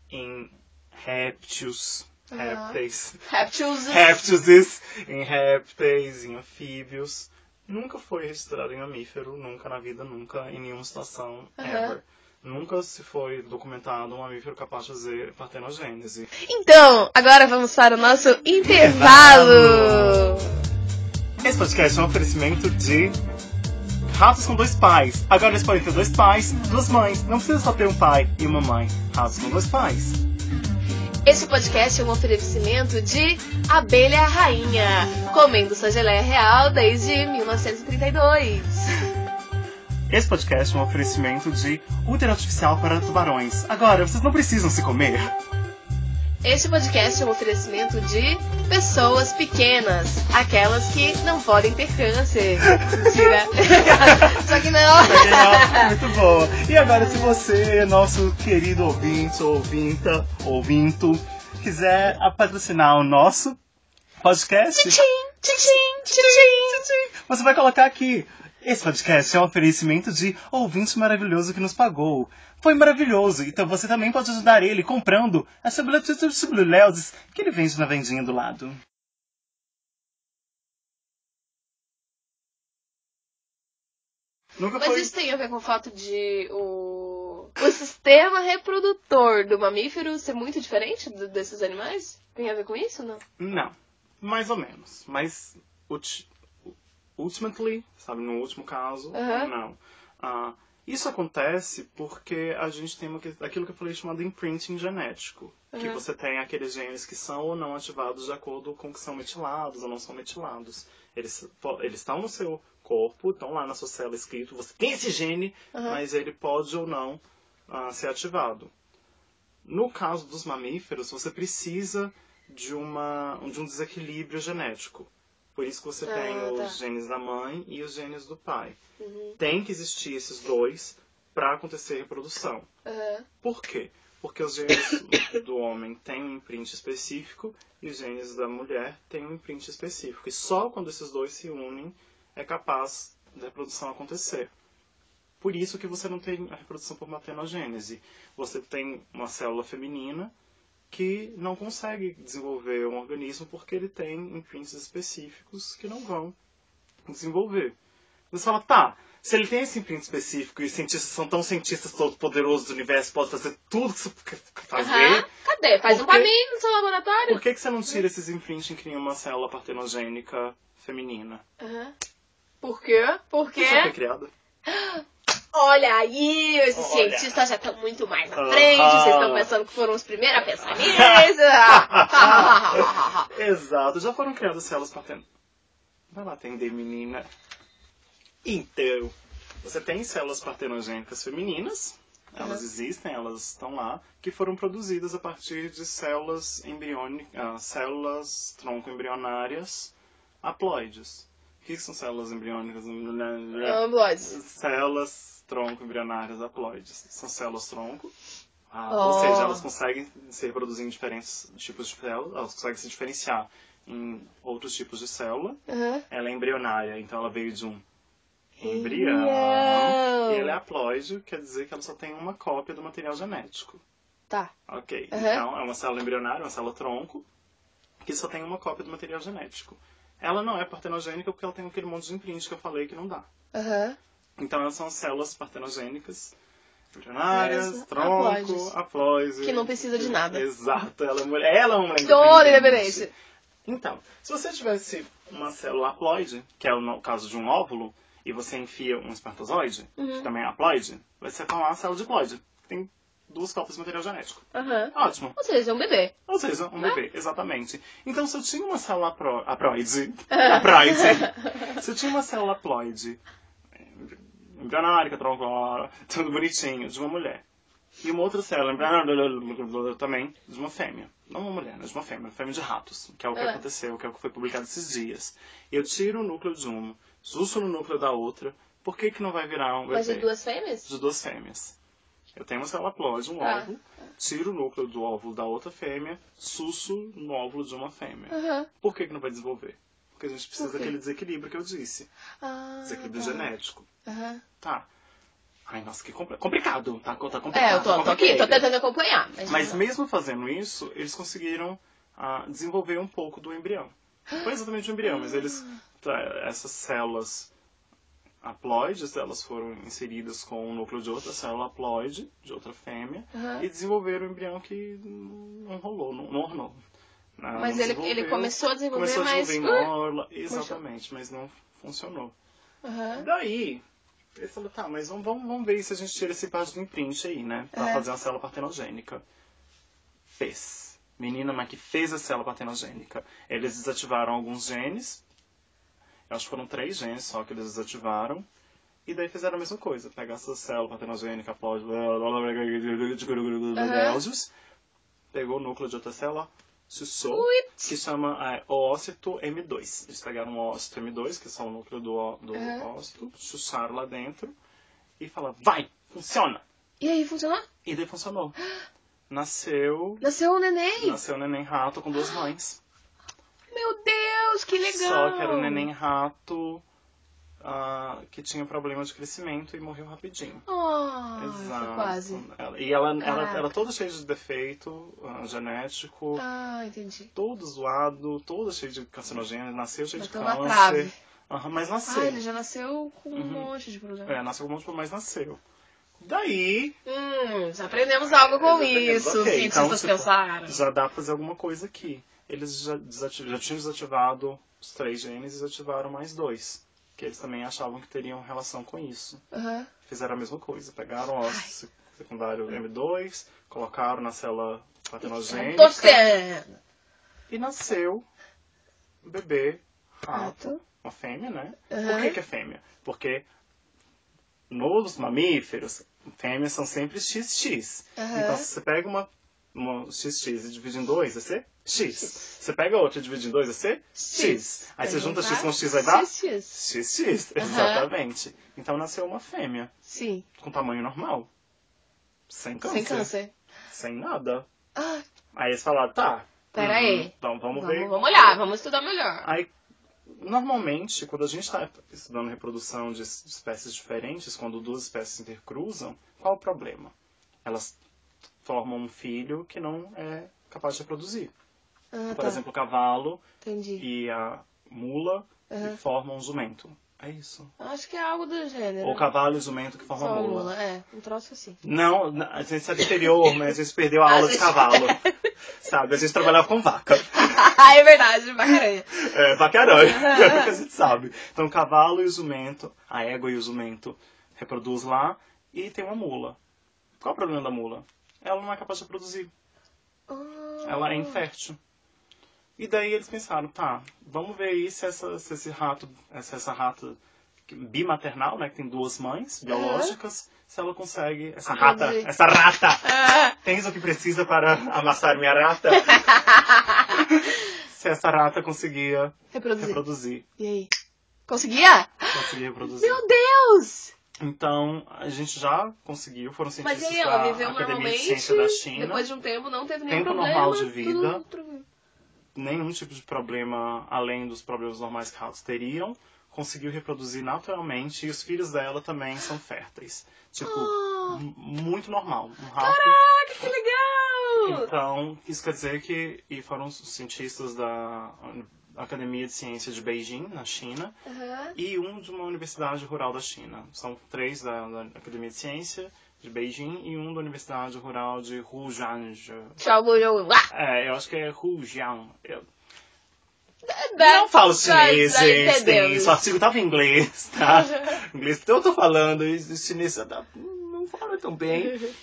em répteis, Aham. répteis, répteis, em répteis, em anfíbios. Nunca foi registrado em mamífero, nunca na vida, nunca em nenhuma situação, Aham. ever. Nunca se foi documentado um mamífero capaz de fazer partenogênese. Então, agora vamos para o nosso intervalo. Esse podcast é um oferecimento de Ratos com dois pais. Agora eles podem ter dois pais, duas mães. Não precisa só ter um pai e uma mãe. Ratos com dois pais. Esse podcast é um oferecimento de Abelha Rainha, comendo sua geleia real desde 1932. Esse podcast é um oferecimento de útero artificial para tubarões. Agora, vocês não precisam se comer. Este podcast é um oferecimento de pessoas pequenas, aquelas que não podem ter câncer. Mentira. Só que não. Legal, Muito boa. E agora, se você, nosso querido ouvinte, ouvinta, ouvinto, quiser patrocinar o nosso podcast, Tchim, tchim, tchim, tchim. você vai colocar aqui. Esse podcast é um oferecimento de ouvinte maravilhoso que nos pagou. Foi maravilhoso, então você também pode ajudar ele comprando as subleuzes que ele vende na vendinha do lado. Nunca Mas foi. isso tem a ver com o fato de o, o sistema reprodutor do mamífero ser muito diferente do- desses animais? Tem a ver com isso, não? Não, mais ou menos. Mas, ulti- ultimately, sabe, no último caso, Aham. não. Ah, isso acontece porque a gente tem uma, que- aquilo que eu falei chamado imprinting genético. Que Aham. você tem aqueles genes que são ou não ativados de acordo com que são metilados ou não são metilados. Eles, eles estão no seu corpo, estão lá na sua célula escrito, você tem esse gene, Aham. mas ele pode ou não ah, ser ativado. No caso dos mamíferos, você precisa de, uma, de um desequilíbrio genético. Por isso que você Ah, tem tá. os genes da mãe e os genes do pai. Uhum. Tem que existir esses dois para acontecer a reprodução. Aham. Por quê? Porque os genes do homem têm um imprint específico e os genes da mulher têm um imprint específico. E só quando esses dois se unem é capaz da reprodução acontecer. Por isso que você não tem a reprodução por maternogênese. Você tem uma célula feminina que não consegue desenvolver um organismo porque ele tem imprints específicos que não vão desenvolver. Você fala, tá, se ele tem esse imprint específico e os cientistas são tão cientistas todos poderosos do universo, pode fazer tudo que você quer fazer. Aham. Cadê? Faz um pra mim no seu laboratório. Por que, que você não tira esses imprints e cria uma célula partenogênica feminina? Aham. Por quê? Por Que já foi criada. Olha aí, esses Olha. cientistas já estão muito mais à frente, vocês estão pensando que foram os primeiros a pensar nisso. Exato, já foram criadas células partenogênicas. Vai lá atender, menina. Então, você tem células partenogênicas femininas, elas Uhum. existem, elas estão lá, que foram produzidas a partir de células embriônicas, células tronco-embrionárias haploides. O que são células embriônicas? Ambulóides. Células tronco-embrionárias haploides. São células tronco. Ah, Oh. Ou seja, elas conseguem se reproduzir em diferentes tipos de células, elas conseguem se diferenciar em outros tipos de célula. Aham. Ela é embrionária, então ela veio de um embrião. E ela é haploide, quer dizer que ela só tem uma cópia do material genético. Tá. Ok. Uhum. Então, é uma célula embrionária, uma célula tronco, que só tem uma cópia do material genético. Ela não é partenogênica porque ela tem aquele monte de imprint que eu falei que não dá. Aham. Então elas são células partenogênicas, embrionárias, tronco, haploide. Que não precisa de nada. Exato, ela é, mulher, ela é uma mulher Toda independente. Então, se você tivesse uma célula haploide, que é o caso de um óvulo, e você enfia um espermatozoide, Uhum. que também é haploide, vai se formar uma célula diploide, que tem duas cópias de material genético. Aham. Ótimo. Ou seja, é um bebê. Ou seja, um Né? bebê, exatamente. Então, se eu tinha uma célula apro- haploide, haploide, se eu tinha uma célula haploide, embrionária, tronco, tudo bonitinho, de uma mulher, e uma outra célula embrionária também de uma fêmea, não uma mulher, mas de uma fêmea, fêmea de ratos, que é o que Ah. aconteceu, que é o que foi publicado esses dias. Eu tiro o núcleo de uma, susto no núcleo da outra, por que que não vai virar um bebê? Mas de duas fêmeas? de duas fêmeas. Eu tenho uma célula haploide, um Tá. óvulo, tiro o núcleo do óvulo da outra fêmea, suço no óvulo de uma fêmea. Aham. Por que, que não vai desenvolver? Porque a gente precisa daquele desequilíbrio que eu disse. Ah, Desequilíbrio tá. genético. Aham. Tá. Ai, nossa, que compli- complicado. Tá, tá complicado. É, eu tô, tá tô aqui, tô tentando acompanhar. Mas, Mas mesmo fazendo isso, eles conseguiram ah, desenvolver um pouco do embrião. Não foi exatamente o embrião, mas eles. tá, essas células haploides, elas foram inseridas com o núcleo de outra célula haploide, de outra fêmea, Aham. e desenvolveram um embrião que não rolou, não, não. Mas ele, ele começou a desenvolver, Começou a mas... desenvolver exatamente, mas não funcionou. Aham. Daí, ele falou, tá, mas vamos, vamos, vamos ver se a gente tira esse parte do imprint aí, né? Pra É. fazer uma célula partenogênica. Fez. Menina, mas que fez a célula partenogênica. Eles desativaram alguns genes. Eu acho que foram três genes só que eles desativaram. E daí fizeram a mesma coisa. Pegar essa célula partenogênica, aplaude, Belgius, pegou o núcleo de outra célula, sussou, que chama é, oócito M2. Eles pegaram o oócito M2, que são o núcleo do, do Uhum. ócito, sussaram lá dentro e falaram, vai, funciona! E aí, funcionou? E daí funcionou. Nasceu, Nasceu um neném. nasceu o neném rato com duas mães. Meu Deus, que legal. Só que era um neném rato ah, que tinha problema de crescimento e morreu rapidinho. Ah, Exato. quase. Ela- E ela, ela era toda cheia de defeito ah, genético, Ah, entendi. todo zoado, todo cheio de carcinogênio, nasceu cheio de na câncer. trave. Aham, mas nasceu. Ah, ele já nasceu com um Uhum. monte de problema. É, nasceu com um monte de problema, mas nasceu. Daí, Hum, já aprendemos algo com isso. Então, cientistas tipo, pensaram. já dá pra fazer alguma coisa aqui. Eles já, já tinham desativado os três genes e desativaram mais dois. Que eles também achavam que teriam relação com isso. Aham. Fizeram a mesma coisa. Pegaram o ósseo secundário M2, colocaram na célula partenogênica Torcendo. e nasceu um bebê rato, Rato. uma fêmea, né? Aham. Por que, que é fêmea? Porque nos mamíferos, fêmeas são sempre XX. Aham. Então, se você pega uma, uma XX e divide em dois, vai ser X. Você pega outra e divide em dois, vai ser X. Aí você junta X com X, vai dar XX. XX. Exatamente. Então nasceu uma fêmea, Sim. com tamanho normal. Sem câncer. Sem câncer. Sem nada. Ah, Aí eles falaram, tá. Pera uhum, aí. Então vamos, vamos, ver. vamos olhar, vamos estudar melhor. Aí, normalmente, quando a gente está estudando reprodução de es- de espécies diferentes, quando duas espécies intercruzam, qual o problema? Elas formam um filho que não é capazes de reproduzir. Ah, Por tá. exemplo, o cavalo Entendi. e a mula Aham. que formam um jumento. É isso. Acho que é algo do gênero. Ou o cavalo e o jumento que formam Só a mula. mula. É, um troço assim. Não, a gente é do interior, mas a gente perdeu a aula de cavalo. Sabe? A gente trabalhava com vaca. é verdade, bacaranha. É, vaca-aranha. É o que a gente sabe. Então, cavalo e o jumento, a égua e o jumento reproduz lá e tem uma mula. Qual é o problema da mula? Ela não é capaz de reproduzir. Ah, Ela é infértil. E daí eles pensaram, tá, vamos ver aí se, essa, se esse rato, se essa rata bimaternal, né, que tem duas mães biológicas, se ela consegue, essa rata, Reproduzir. essa rata, Ah, tens o que precisa para amassar minha rata? se essa rata conseguia reproduzir. reproduzir. E aí? Conseguia? Conseguia reproduzir. Meu Deus! Então, a gente já conseguiu, foram Mas cientistas e aí, ela viveu de normalmente, Ciência da China. depois de um tempo não teve nenhum Tempo problema. normal de vida. tudo nenhum tipo de problema além dos problemas normais que ratos teriam. Conseguiu reproduzir naturalmente e os filhos dela também são férteis. Tipo, Ah. muito normal. Um rato. Caraca, que legal! Então, isso quer dizer que e foram os cientistas da Academia de Ciência de Beijing, na China, Aham. e um de uma universidade rural da China. São três da, da Academia de Ciência de Beijing e um da Universidade Rural de Hujiang. É, eu acho que é Hujiang. Eu não falo chinês, gente. Tem, esse artigo tava em inglês, tá? inglês que eu tô falando, e o chinês não fala tão bem.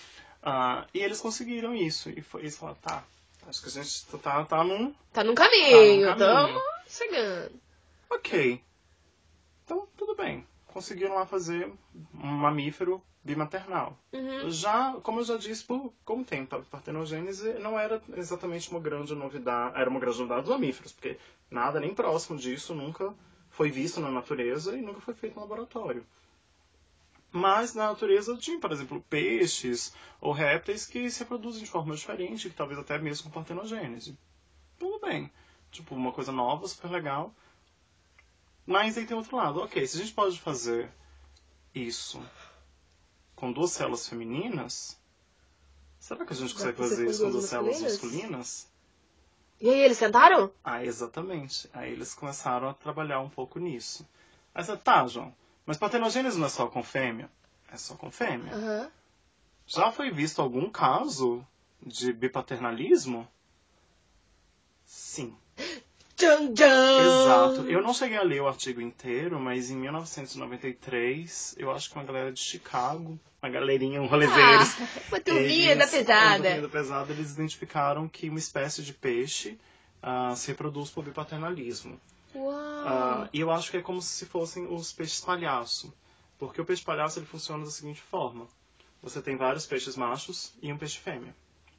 Ah, e eles conseguiram isso. E foi, eles falaram, tá, acho que a gente tá, tá num... Tá num caminho, Tá num caminho. tamo chegando. Ok. Então, tudo bem. Conseguiram lá fazer um mamífero bimaternal. Uhum. Já, como eu já disse, por, como tem pa- partenogênese, não era exatamente uma grande novidade, era uma grande novidade dos mamíferos, porque nada nem próximo disso nunca foi visto na natureza e nunca foi feito no laboratório. Mas na natureza tinha, por exemplo, peixes ou répteis que se reproduzem de forma diferente, que talvez até mesmo com partenogênese. Tudo bem. Tipo, uma coisa nova, super legal. Mas aí tem outro lado. Ok, se a gente pode fazer isso com duas células femininas, será que a gente consegue fazer isso com duas células masculinas? masculinas? E aí, eles tentaram? Ah, exatamente. Aí eles começaram a trabalhar um pouco nisso. Aí você, tá, João, mas partenogênese não é só com fêmea? É só com fêmea. Aham. Já foi visto algum caso de bipaternalismo? Sim. Tchan, tchan. Exato. Eu não cheguei a ler o artigo inteiro, mas em 1993, eu acho que uma galera de Chicago, uma galerinha, um rolezeiros. Ah, uma turminha da pesada. Uma turminha da pesada, eles identificaram que uma espécie de peixe ah, se reproduz por bipaternalismo. Uau. Ah, e eu acho que é como se fossem os peixes palhaço. Porque o peixe palhaço ele funciona da seguinte forma: você tem vários peixes machos e um peixe fêmea.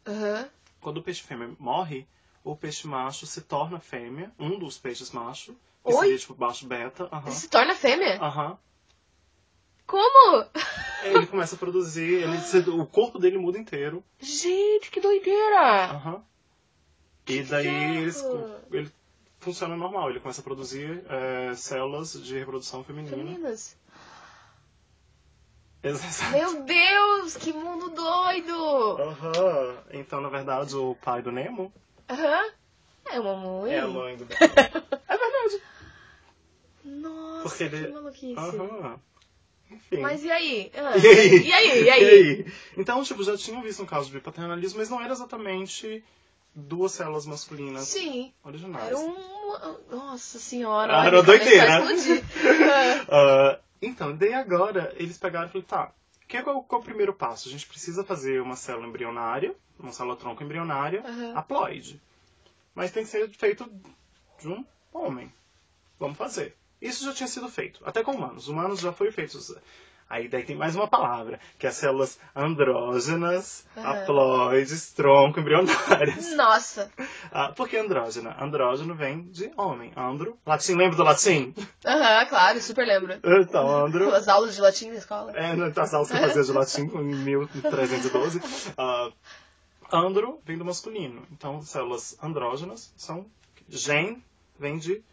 Aham. Quando o peixe fêmea morre, o peixe macho se torna fêmea, um dos peixes macho, que Oi? seria tipo baixo beta. aham, Ele se torna fêmea? Aham. Como? Ele começa a produzir, ele, o corpo dele muda inteiro. Gente, que doideira! Aham. E daí eles, ele funciona normal, ele começa a produzir é, células de reprodução feminina. Femininas. Exato. Meu Deus, que mundo doido! Aham. Então, na verdade, o pai do Nemo Aham. É uma mãe. é a mãe do É verdade. Nossa, Porque que ele- maluquice. Aham. Enfim. Mas e aí? Ah, E aí? E aí? E aí? Então, tipo, já tinham visto um caso de bipaternalismo, mas não era exatamente duas células masculinas Sim. originais. Era um. Nossa senhora. Ah, era uma doideira. Ah, então, daí agora eles pegaram e falaram, tá, que é qual, qual é o primeiro passo? A gente precisa fazer uma célula embrionária, uma célula tronco embrionária, Aham. haploide. Mas tem que ser feito de um homem. Vamos fazer. Isso já tinha sido feito, até com humanos. Humanos já foi feito. Aí daí tem mais uma palavra, que é as células andrógenas, Aham. haploides, tronco embrionárias. Nossa. Ah, por que andrógena? Andrógeno vem de homem. Andro, latim, lembra do latim? Aham, claro, super lembro. Então, andro, As aulas de latim na escola. é, nas aulas que eu fazia de latim em 1312. ah, andro vem do masculino. Então, células andrógenas são. Gen vem de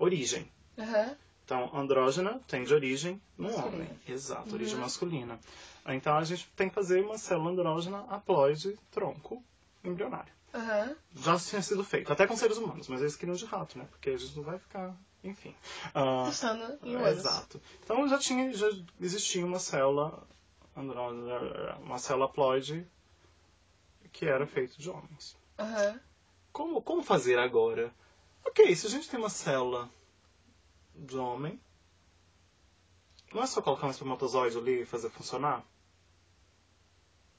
origem. Aham. Então, andrógena tem de origem no Masculina. homem. Exato, Uhum. origem masculina. Então, a gente tem que fazer uma célula andrógena haploide tronco embrionário. Aham. Já tinha sido feito, até com seres humanos, mas eles queriam de rato, né? Porque a gente não vai ficar. Enfim. Testando em humanos. Exato. Então já tinha, já existia uma célula, uma célula ploide que era feita de homens. Aham. Como, como fazer agora? Ok, se a gente tem uma célula de homem, não é só colocar um espermatozoide ali e fazer funcionar?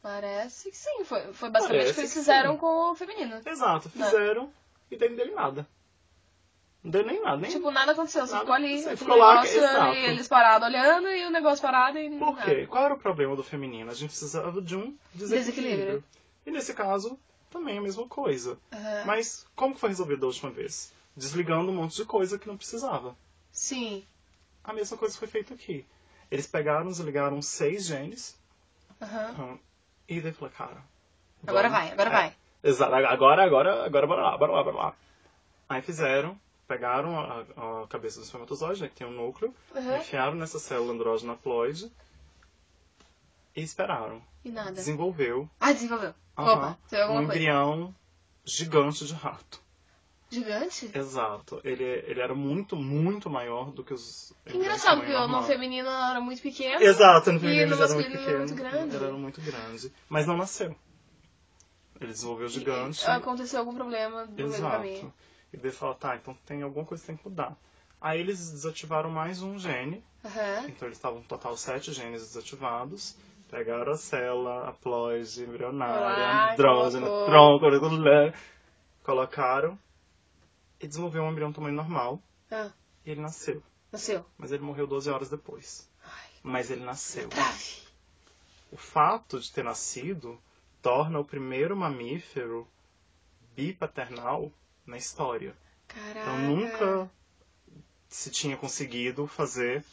Parece que sim. Foi, foi basicamente o que eles fizeram sim. com o feminino. Exato, fizeram e daí não deu nada. Não deu nem nada, nem Tipo, nada aconteceu. Você Nada ficou ali, Ficou lá, negócio exato. ali, eles parados olhando e o negócio parado e Por nada. quê? Qual era o problema do feminino? A gente precisava de um desequilíbrio. Desequilíbrio. E nesse caso, também a mesma coisa. Aham. Mas como que foi resolvido da última vez? Desligando um monte de coisa que não precisava. Sim. A mesma coisa foi feita aqui. Eles pegaram, desligaram seis genes Aham. hum, e daí falaram, cara. Agora vai, agora é, vai. Exato, agora, agora, agora bora lá, bora lá, bora lá. Aí fizeram, pegaram a, a cabeça do espermatozoide, né, que tem um núcleo, Aham. enfiaram nessa célula andrógena ploide e esperaram. E nada. Desenvolveu Ah, desenvolveu. aham, Opa, um embrião gigante de rato. Gigante? Exato. Ele, ele era muito, muito maior do que os. Que engraçado, porque tamanho no normal. feminino ela era muito pequena. Exato, no E feminino no ele era muito pequeno. era muito grande. Ele era muito grande. Mas não nasceu. Ele desenvolveu gigante. Aconteceu algum problema no meio do caminho. Exato. E daí fala, tá, então tem alguma coisa que tem que mudar. Aí eles desativaram mais um gene. Aham. Então eles estavam total sete genes desativados. Pegaram a célula, haploide, embrionária, Olá, andrógena, tronco, colocaram e desenvolveu um embrião tamanho normal. Ah, E ele nasceu. nasceu. Mas ele morreu 12 horas depois. Ai, Mas ele nasceu. trave. O fato de ter nascido torna o primeiro mamífero bipaternal na história. Caraca. Então nunca se tinha conseguido fazer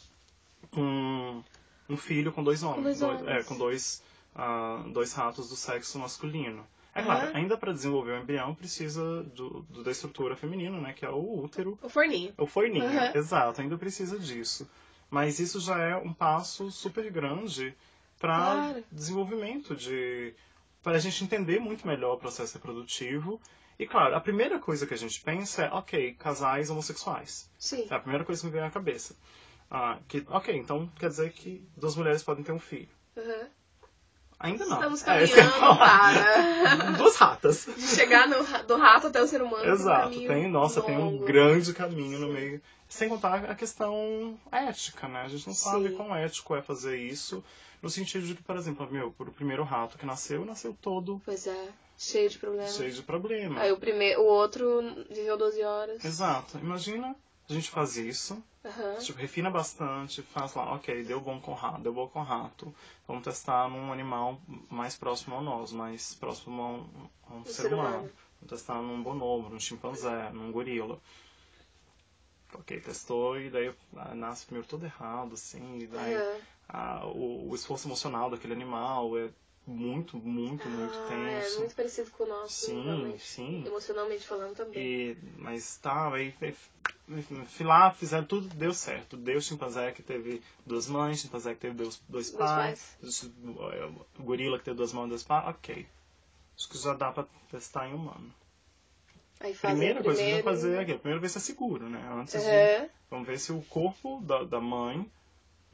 um, um filho com dois homens. dois homens. é, com dois, ah, dois ratos do sexo masculino. É claro, Aham. ainda para desenvolver o embrião precisa do, do- da estrutura feminina, né? Que é o útero O forninho. o forninho, Uhum. exato, ainda precisa disso. Mas isso já é um passo super grande para Claro. desenvolvimento de. para a gente entender muito melhor o processo reprodutivo. E claro, a primeira coisa que a gente pensa é, ok, casais homossexuais. Sim. É a primeira coisa que me vem à cabeça. Ah, que, ok, então quer dizer que duas mulheres podem ter um filho. Aham. Ainda não. Estamos É, caminhando falar. para Duas ratas. de chegar no, do rato até o ser humano. um Exato, caminho tem, nossa, tem um longo. grande caminho no meio. Sem contar a questão ética, né? A gente não sabe Sim. quão ético é fazer isso. No sentido de que, por exemplo, meu, o primeiro rato que nasceu, nasceu todo Pois é, cheio de problemas. cheio de problema. Aí o, primeiro, o outro viveu 12 horas. Exato. Imagina a gente faz isso, Aham. tipo, refina bastante, faz lá, ok, deu bom com rato, deu bom com rato. Vamos testar num animal mais próximo a nós, mais próximo a um, a um ser, ser humano. humano. Vamos testar num bonobo, num chimpanzé, num gorila. Ok, testou e daí ah, nasce primeiro todo errado, assim, e daí Aham. ah, o, o esforço emocional daquele animal é muito, muito, muito Ah, tenso. É muito parecido com o nosso, Sim, sim. Emocionalmente falando também. E, mas tá, aí lá, fizeram tudo, deu certo. Deu chimpanzé que teve duas mães, chimpanzé que teve dois, dois Dois pais, o gorila que teve duas mãos e dois pais, ok. Acho que já dá pra testar em humano. Aí Primeira coisa que a gente vai primeiro- fazer aqui, primeiro ver se é seguro, né? Antes de, Aham. vamos ver se o corpo da, da mãe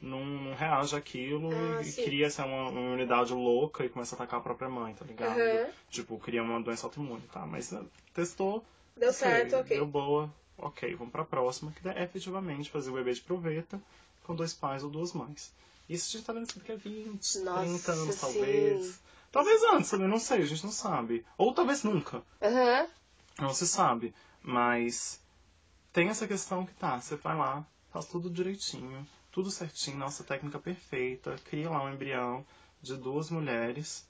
não, não reage àquilo Ah, e sim. cria essa uma, uma unidade louca e começa a atacar a própria mãe, tá ligado? Aham. Tipo, cria uma doença autoimune, tá? Mas né, testou, Deu certo, ok. Deu boa, ok, vamos pra próxima, que é efetivamente fazer o bebê de proveta com dois pais ou duas mães. Isso a gente tá vendo que é 20, Nossa, 30 anos, sim. talvez. Talvez antes, também não sei, a gente não sabe. Ou talvez nunca, Aham. não se sabe. Mas tem essa questão que tá, você vai lá, faz tudo direitinho, tudo certinho, nossa técnica perfeita, cria lá um embrião de duas mulheres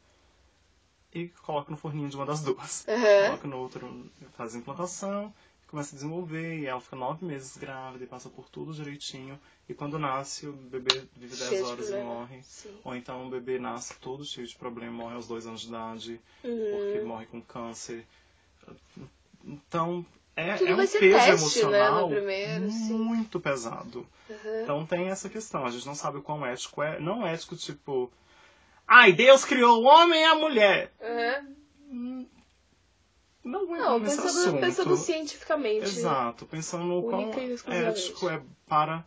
e coloca no forninho de uma das duas. Aham. Coloca no outro, faz a implantação, começa a desenvolver, e ela fica nove meses grávida e passa por tudo direitinho. E quando nasce, o bebê vive Cheio 10 de horas e morre. Sim. Ou então o bebê nasce todo cheio de problema, morre aos dois anos de idade, Uhum. porque morre com câncer. Então, é, Tudo é um peso teste, né, emocional no primeiro, sim. muito pesado. Aham. Então tem essa questão, a gente não sabe o quão ético é. Não ético, tipo. Ai, Deus criou o homem e a mulher. Aham. não é Não, nesse pensando, assunto. pensando cientificamente. Exato, pensando no quão ético é para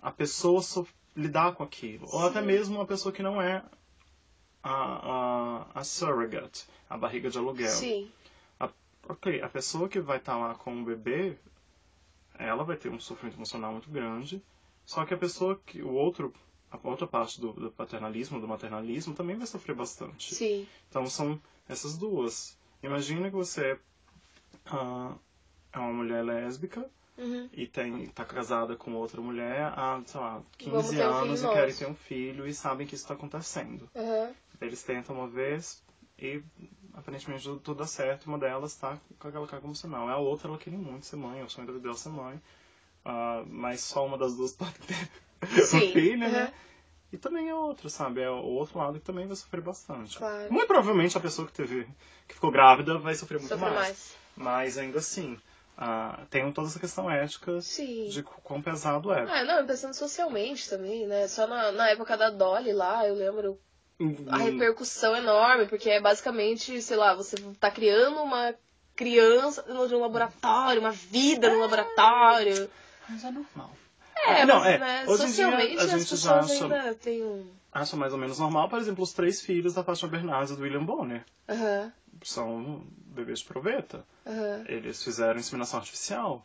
a pessoa so- lidar com aquilo. Ou até Sim. mesmo uma pessoa que não é a, a, a surrogate, a barriga de aluguel. Sim. Ok, a pessoa que vai estar lá com o bebê, ela vai ter um sofrimento emocional muito grande. Só que a pessoa que. O outro. A outra parte do, do paternalismo, do maternalismo, também vai sofrer bastante. Sim. Então são essas duas. Imagina que você ah, é uma mulher lésbica Uhum. e tem, tá casada com outra mulher há, sei lá, Vamos 15 ter um anos e querem ter um filho e sabem que isso está acontecendo. Aham. Eles tentam uma vez e aparentemente tudo, dá certo. Uma delas tá com aquela carga emocional. A outra ela queria muito ser mãe, é o sonho da vida dela ser mãe. Ah, mas só uma das duas pode ter um filho, né? Aham. E também é outro, sabe? É o outro lado que também vai sofrer bastante. Claro. Muito provavelmente a pessoa que teve, que ficou grávida vai sofrer muito Sofre mais. mais. Mas ainda assim, ah, tem toda essa questão ética Sim. de qu- quão pesado é. Ah, não, pensando socialmente também, né? Só na, na época da Dolly lá, eu lembro a Hum, repercussão enorme, porque é basicamente, sei lá, você tá criando uma criança de um laboratório, uma vida no laboratório. Mas é normal. É, não, mas é. né, Hoje em dia, socialmente a as gente já pessoas acha- ainda têm um. Acho mais ou menos normal, por exemplo, os três filhos da Fátima Bernardes e do William Bonner. Aham, São bebês de proveta. aham. Eles fizeram inseminação artificial,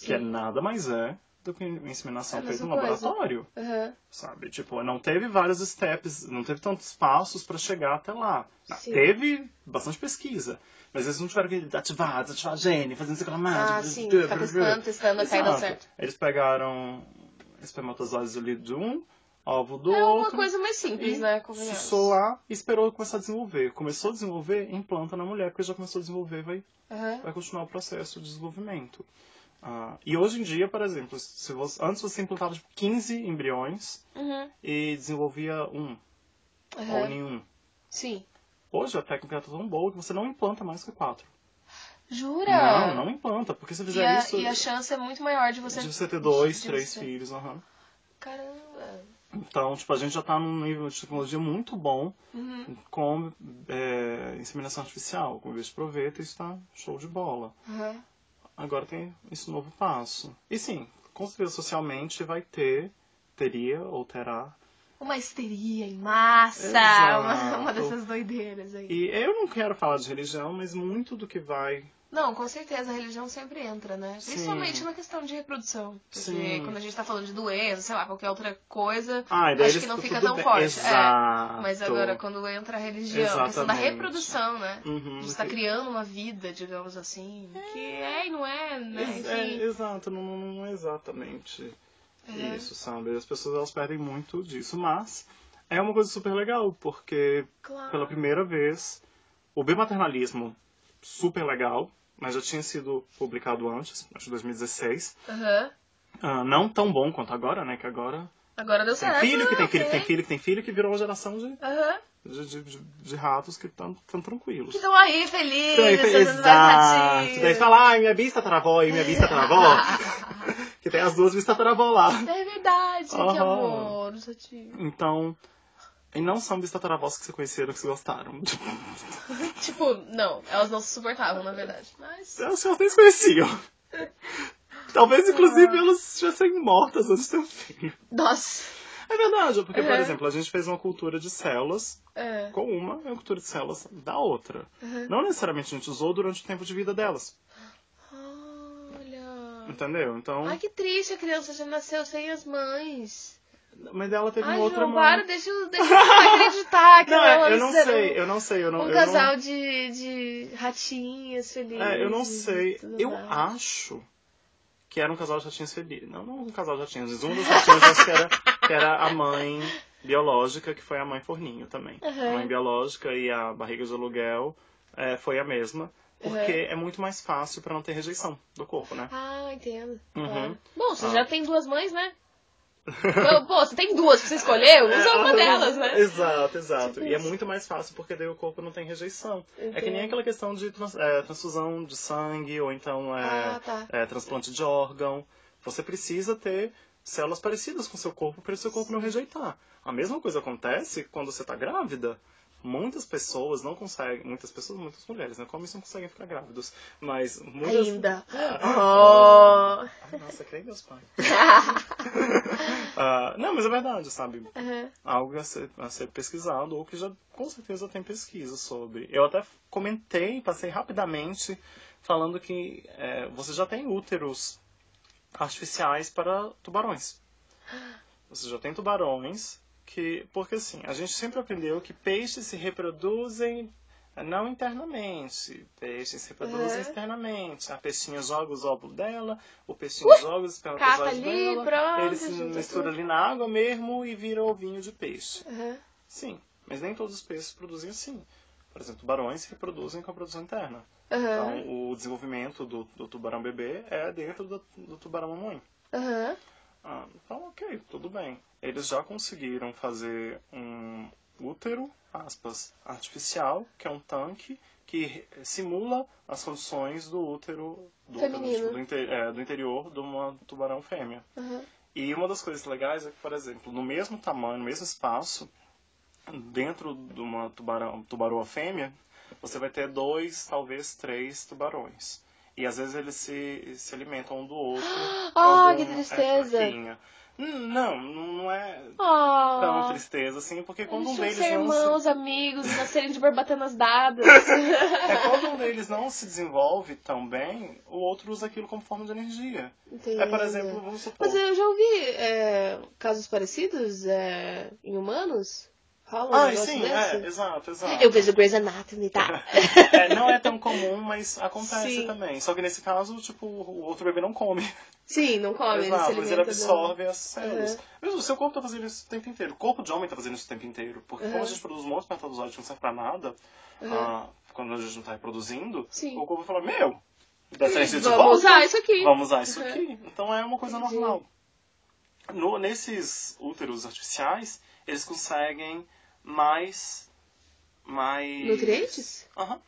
que é sim. nada mais é do que inseminação É feita no coisa. laboratório. Aham, Sabe? Tipo, não teve vários steps, não teve tantos passos pra chegar até lá. Sim. Teve bastante pesquisa. Mas eles não tiveram que ativar, desativar gene, fazer não sei o que lá mais. Ah, sim, ficar testando, testando até dar Exato. certo. Eles pegaram espermatozoides ali de um, ovo do É uma outro. coisa mais simples, né? Fixou lá e esperou começar a desenvolver. Começou a desenvolver, implanta na mulher, porque já começou a desenvolver, vai, Aham. vai continuar o processo de desenvolvimento. Ah, e hoje em dia, por exemplo, se você, antes você implantava tipo, 15 embriões Uhum. e desenvolvia um ou Aham. nenhum. Sim. Hoje a técnica está tão boa que você não implanta mais que quatro. Jura? Não, não implanta, porque se E fizer a, isso, e a chance é muito maior de você. de você ter dois, de três você- filhos. aham. Caramba. Então, tipo, a gente já está num nível de tecnologia muito bom Uhum. com é, inseminação artificial, com vez de proveta, isso está show de bola. Aham. Agora tem esse novo passo. E sim, com certeza socialmente vai ter, teria ou terá. Uma histeria em massa. Uma, uma dessas doideiras aí. E eu não quero falar de religião, mas muito do que vai. Não, com certeza a religião sempre entra, né? Sim. Principalmente na questão de reprodução. Porque Sim. quando a gente tá falando de doença, sei lá, qualquer outra coisa, Ah, acho que não fica tão bem. forte. Exato. É. Mas agora, quando entra a religião, a questão da Exatamente. reprodução, né? Uhum, A gente tá criando uma vida, digamos assim, que é e não é, né? É, Enfim. exato, não, não é exatamente É. isso, sabe? As pessoas elas perdem muito disso, mas é uma coisa super legal, porque Claro. pela primeira vez o bimaternalismo super legal, mas já tinha sido publicado antes, acho que 2016. Aham. Ah, não tão bom quanto agora, né? Que agora Agora deu tem certo. filho, que tem ah, filho, que tem filho, que tem filho, que virou uma geração de, Aham. de, de, de- de ratos que estão tão tranquilos. Que estão aí felizes, aí, vários Exato. Daí fala, ai, minha bisataravó e minha bisataravó. que tem as duas bisataravó lá. É verdade, que Aham. amor. Então, e não são bisataravós que se conheceram, que se gostaram. Tipo, não, elas não se suportavam, na verdade. Mas. Elas nem se conheciam. Talvez, inclusive, elas estivessem mortas antes ter um filho. Nossa. É verdade, porque, por Uhum. exemplo, a gente fez uma cultura de células É. com uma e uma cultura de células da outra. Uhum. Não necessariamente a gente usou durante o tempo de vida delas. Olha. Entendeu? Então. Ai, que triste, a criança já nasceu sem as mães. Mas ela teve Ai, uma outra João, mãe. para, deixa, eu- deixa eu acreditar que Não, é, eu não sei, eu não sei, eu não. Um eu casal de, de ratinhas não, felizes. é, eu não sei. Eu mais. acho que era um casal de ratinhos felizes. Não, não um casal de ratinhos, mas um dos ratinhos acho que era, que era a mãe biológica, que foi a mãe forninho também. Uhum. A mãe biológica e a barriga de aluguel é, foi a mesma. Porque Uhum. é muito mais fácil pra não ter rejeição do corpo, né? Ah, entendo. Uhum. Bom, você Ah. já tem duas mães, né? Pô, Pô, você tem duas que você escolheu, usa uma É, delas, né? Exato, exato. Tipo e é muito mais fácil porque daí o corpo não tem rejeição. É que nem aquela questão de trans- é, transfusão de sangue ou então é, Ah, tá. é, transplante de órgão. Você precisa ter células parecidas com o seu corpo para o seu corpo não rejeitar. A mesma coisa acontece quando você está grávida. Muitas pessoas não conseguem, muitas pessoas, muitas mulheres, né? Como isso não conseguem ficar grávidos, mas muitas... Ainda. Oh. Ai, nossa, creio meus pais. Ah, não, mas é verdade, sabe? Uhum. Algo a ser, a ser pesquisado, ou que já com certeza tem pesquisa sobre. Eu até comentei, passei rapidamente, falando que é, você já tem úteros artificiais para tubarões. Você já tem tubarões que. Porque assim, a gente sempre aprendeu que peixes se reproduzem não internamente. Peixes se reproduzem Uhum. externamente. A peixinha joga os óvulos dela, o peixinho joga os espermatozoides dela, pronto, ele se junta mistura ali na água mesmo e vira ovinho de peixe. Uhum. Sim, mas nem todos os peixes produzem assim. Por exemplo, tubarões se reproduzem com a produção interna. Uhum. Então, o desenvolvimento do, do tubarão bebê é dentro do, do tubarão mamãe. Uhum. Ah, então, ok, tudo bem. Eles já conseguiram fazer um útero, aspas, artificial, que é um tanque que simula as condições do útero do, útero, do, inte- é, do interior de uma tubarão fêmea. Uhum. E uma das coisas legais é que, por exemplo, no mesmo tamanho, no mesmo espaço, dentro de uma tubarão, tubaroa fêmea, você vai ter dois, talvez três tubarões. E às vezes eles se, se alimentam um do outro. Ah, quando que é tristeza. Hum, Não, não é Oh. tão tristeza assim, porque quando um deles ser não se... irmãos, amigos, nascerem de barbatanas dadas. É quando um deles não se desenvolve tão bem, o outro usa aquilo como forma de energia. É, por exemplo, vamos supor... Mas eu já ouvi é, casos parecidos é, em humanos. Rola um Ah, negócio sim, desse? é, exato, exato. Eu vejo Grey's Anatomy, tá? É, não é tão comum, mas acontece Sim. também. Só que nesse caso, tipo, o outro bebê não come. Sim, não come, ele se Exato, mas alimenta ele do- absorve as células. Uhum. Mas o seu corpo tá fazendo isso o tempo inteiro. O corpo de homem tá fazendo isso o tempo inteiro. Porque como Uhum. a gente produz um monte de espermatozoide que não serve pra nada, ah, quando a gente não tá reproduzindo, Sim. o corpo fala, meu, dessa Vamos volta, usar isso aqui. Vamos usar isso Uhum. aqui. Então é uma coisa Entendi. normal. No, nesses úteros artificiais, eles conseguem mais... mais... Nutrientes? Aham.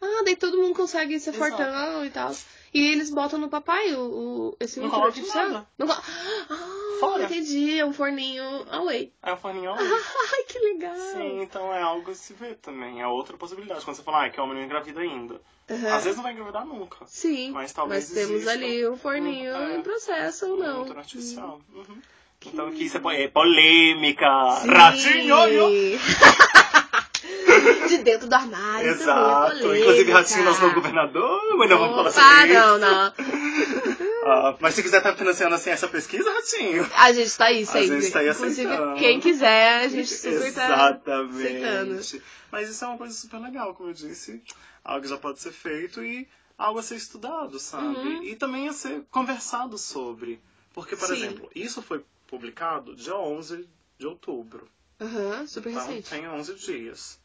Ah, daí todo mundo consegue ser Exato. fortão e tal. E eles botam no papai o, o, esse Não útero artificial? nada. Não Ah, Fora. entendi. É um forninho away. É um forninho Ai, que legal. Sim, então é algo a se ver também. É outra possibilidade. Quando você fala, ah, que homem não engravida ainda. Aham. Às vezes não vai engravidar nunca. Sim, mas talvez mas temos ali um forninho um- é, em processo ou Um não. útero artificial. Uhum. Então aqui põe é polêmica. Sim. Ratinho! De dentro do armário. Exato. é Inclusive Ratinho não sou governador, mas não vamos falar sobre isso. não, não. Ah, mas se quiser estar financiando assim essa pesquisa, Ratinho. A gente tá aí A sempre. gente tá aí Inclusive, aceitando. quem quiser, a gente super tá aceitando. Exatamente. Mas isso é uma coisa super legal, como eu disse. Algo que já pode ser feito e algo a ser estudado, sabe? Uhum. E também a ser conversado sobre. Porque, por Sim. exemplo, isso foi publicado dia 11 de outubro. Aham, super Então, recente. tem 11 dias.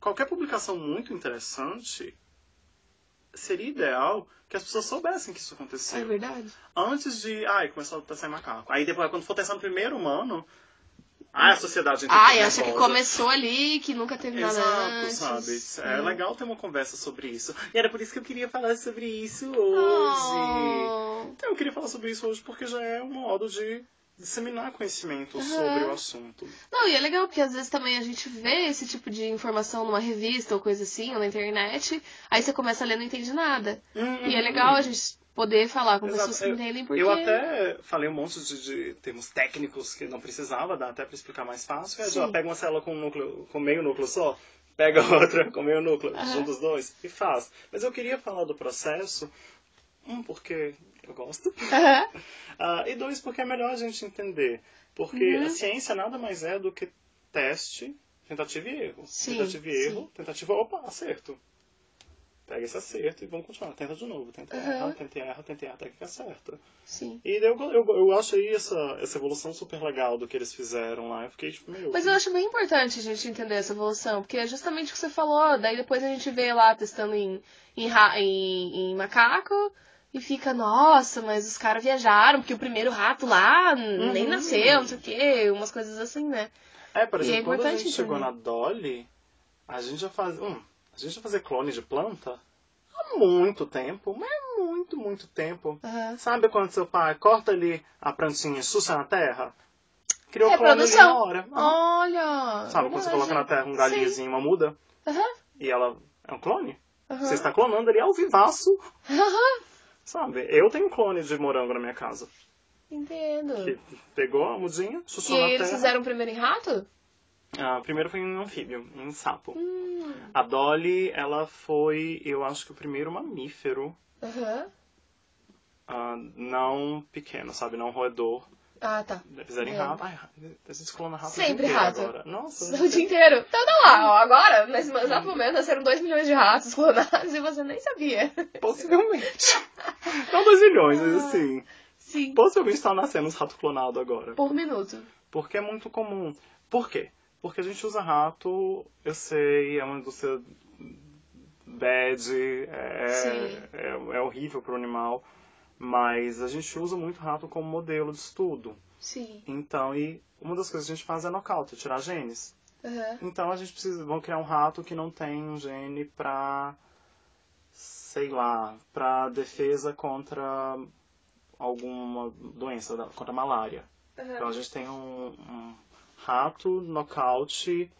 Qualquer publicação muito interessante seria ideal que as pessoas soubessem que isso aconteceu É verdade. antes de. Ai, começou a testar em macaco. Aí depois, quando for testar no primeiro humano, ai, a sociedade muito acha que começou ali, que nunca teve nada Exato, antes. sabe? É Hum. legal ter uma conversa sobre isso. E era por isso que eu queria falar sobre isso hoje. Oh. Então, eu queria falar sobre isso hoje porque já é um modo de disseminar conhecimento Aham. sobre o assunto. Não, e é legal porque às vezes também a gente vê esse tipo de informação numa revista ou coisa assim, ou na internet, aí você começa a ler e não entende nada. E é legal a gente poder falar com Uhum. Exato. pessoas que entendem porque. Eu até falei um monte de, de termos técnicos que não precisava, dá até pra explicar mais fácil. Sim. já pega uma célula com, um núcleo, com meio núcleo só, pega outra com meio núcleo, Aham. junta os dois e faz. Mas eu queria falar do processo, um, porque eu gosto, ah, e dois, porque é melhor a gente entender. Porque Uhum. a ciência nada mais é do que teste, tentativa e erro. Sim, tentativa e sim. erro, tentativa, opa, acerto. Pega esse acerto e vamos continuar. Tenta de novo, tenta Aham. erra, tenta erra, tenta erra, até que acerta. Sim. E eu, eu, eu acho aí essa, essa evolução super legal do que eles fizeram lá. Eu fiquei tipo, meu. Mas eu acho bem importante a gente entender essa evolução, porque é justamente o que você falou, daí depois a gente vê lá testando em, em, em, em macaco e fica, nossa, mas os caras viajaram, porque o primeiro rato lá nem Uhum. nasceu, não sei o quê, umas coisas assim, né? É, por é exemplo, quando a gente chegou na Dolly, a gente já faz. Hum, a gente já fazia clone de planta há muito tempo, mas é muito, muito tempo. Aham. Sabe quando seu pai corta ali a plantinha e suja na terra? criou clone ali na hora. Ah, Olha! Sabe quando você coloca na terra um galinhozinho, uma muda, Aham, e ela é um clone? aham. Você está clonando ali ao vivaço, Aham, sabe? Eu tenho um clone de morango na minha casa. Entendo. Que pegou a mudinha, E chuchou na eles terra. fizeram primeiro em rato? Ah, primeiro foi em anfíbio, em sapo. Hum. A Dolly, ela foi, eu acho que o primeiro mamífero, Aham. ah, não pequeno, sabe? Não roedor. Ah, tá. Fizeram em É. rato. Ai, a gente clona rato Sempre rato. agora. Nossa. O dia inteiro. Então tá lá, ó, agora, nesse exato momento, nasceram 2 milhões de ratos clonados e você nem sabia. Possivelmente. Não 2 milhões, mas assim. Sim. Possivelmente tá nascendo uns ratos clonados agora. Por minuto. Porque é muito comum. Por quê? Porque a gente usa rato, eu sei, é uma indústria bad, é, é, é horrível pro animal, mas a gente usa muito rato como modelo de estudo. Sim. Então, e uma das coisas que a gente faz é nocaute, tirar genes. Aham. Então a gente precisa, vamos criar um rato que não tem um gene pra, sei lá, pra defesa contra alguma doença, contra a malária. Então Aham. a gente tem um, um rato nocaute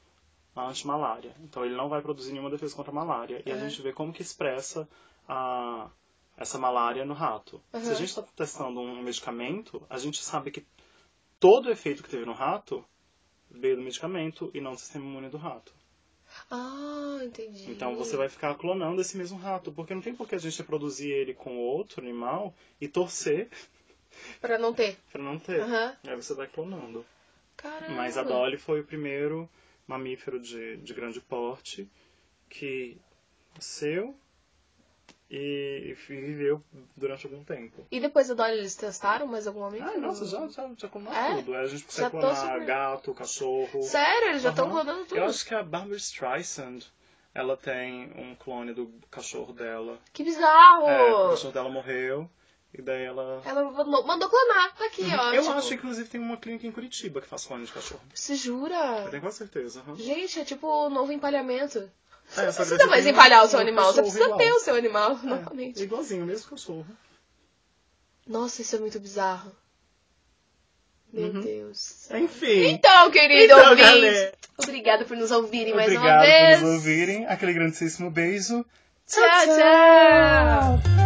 anti-malária. Então ele não vai produzir nenhuma defesa contra a malária. E a Uhum. gente vê como que expressa a, essa malária no rato. Se Uhum. a gente está testando um medicamento, a gente sabe que todo o efeito que teve no rato veio do medicamento e não do sistema imune do rato. Ah, entendi. Então você vai ficar clonando esse mesmo rato, porque não tem por que a gente reproduzir ele com outro animal e torcer Pra não ter. para não ter. Aham. Aí você vai clonando. Caramba. Mas a Dolly foi o primeiro mamífero de, de grande porte que nasceu e, e viveu durante algum tempo. E depois da Dolly eles testaram mais algum mamífero? Ah, nossa, já, já, já clonou É? tudo. Aí a gente consegue clonar super- gato, cachorro. Sério? Eles já estão Aham. clonando tudo? Eu acho que a Barbara Streisand, ela tem um clone do cachorro dela. Que bizarro! É, o cachorro dela morreu. E daí ela. Ela mandou, mandou clonar. Tá aqui, ó. Eu tipo, acho que inclusive tem uma clínica em Curitiba que faz clone de cachorro. Você jura? Eu tenho quase certeza. aham. Gente, é tipo o novo empalhamento. É, Você não mais tem empalhar o seu animal, você precisa igual. ter o seu animal, É, novamente. igualzinho, o mesmo cachorro. Nossa, isso é muito bizarro. Meu Uhum. Deus. Enfim. Então, querido Então, ouvinte, galera. obrigada por nos ouvirem mais uma Obrigado vez. por nos ouvirem. Aquele grandíssimo beijo. Tchau, tchau.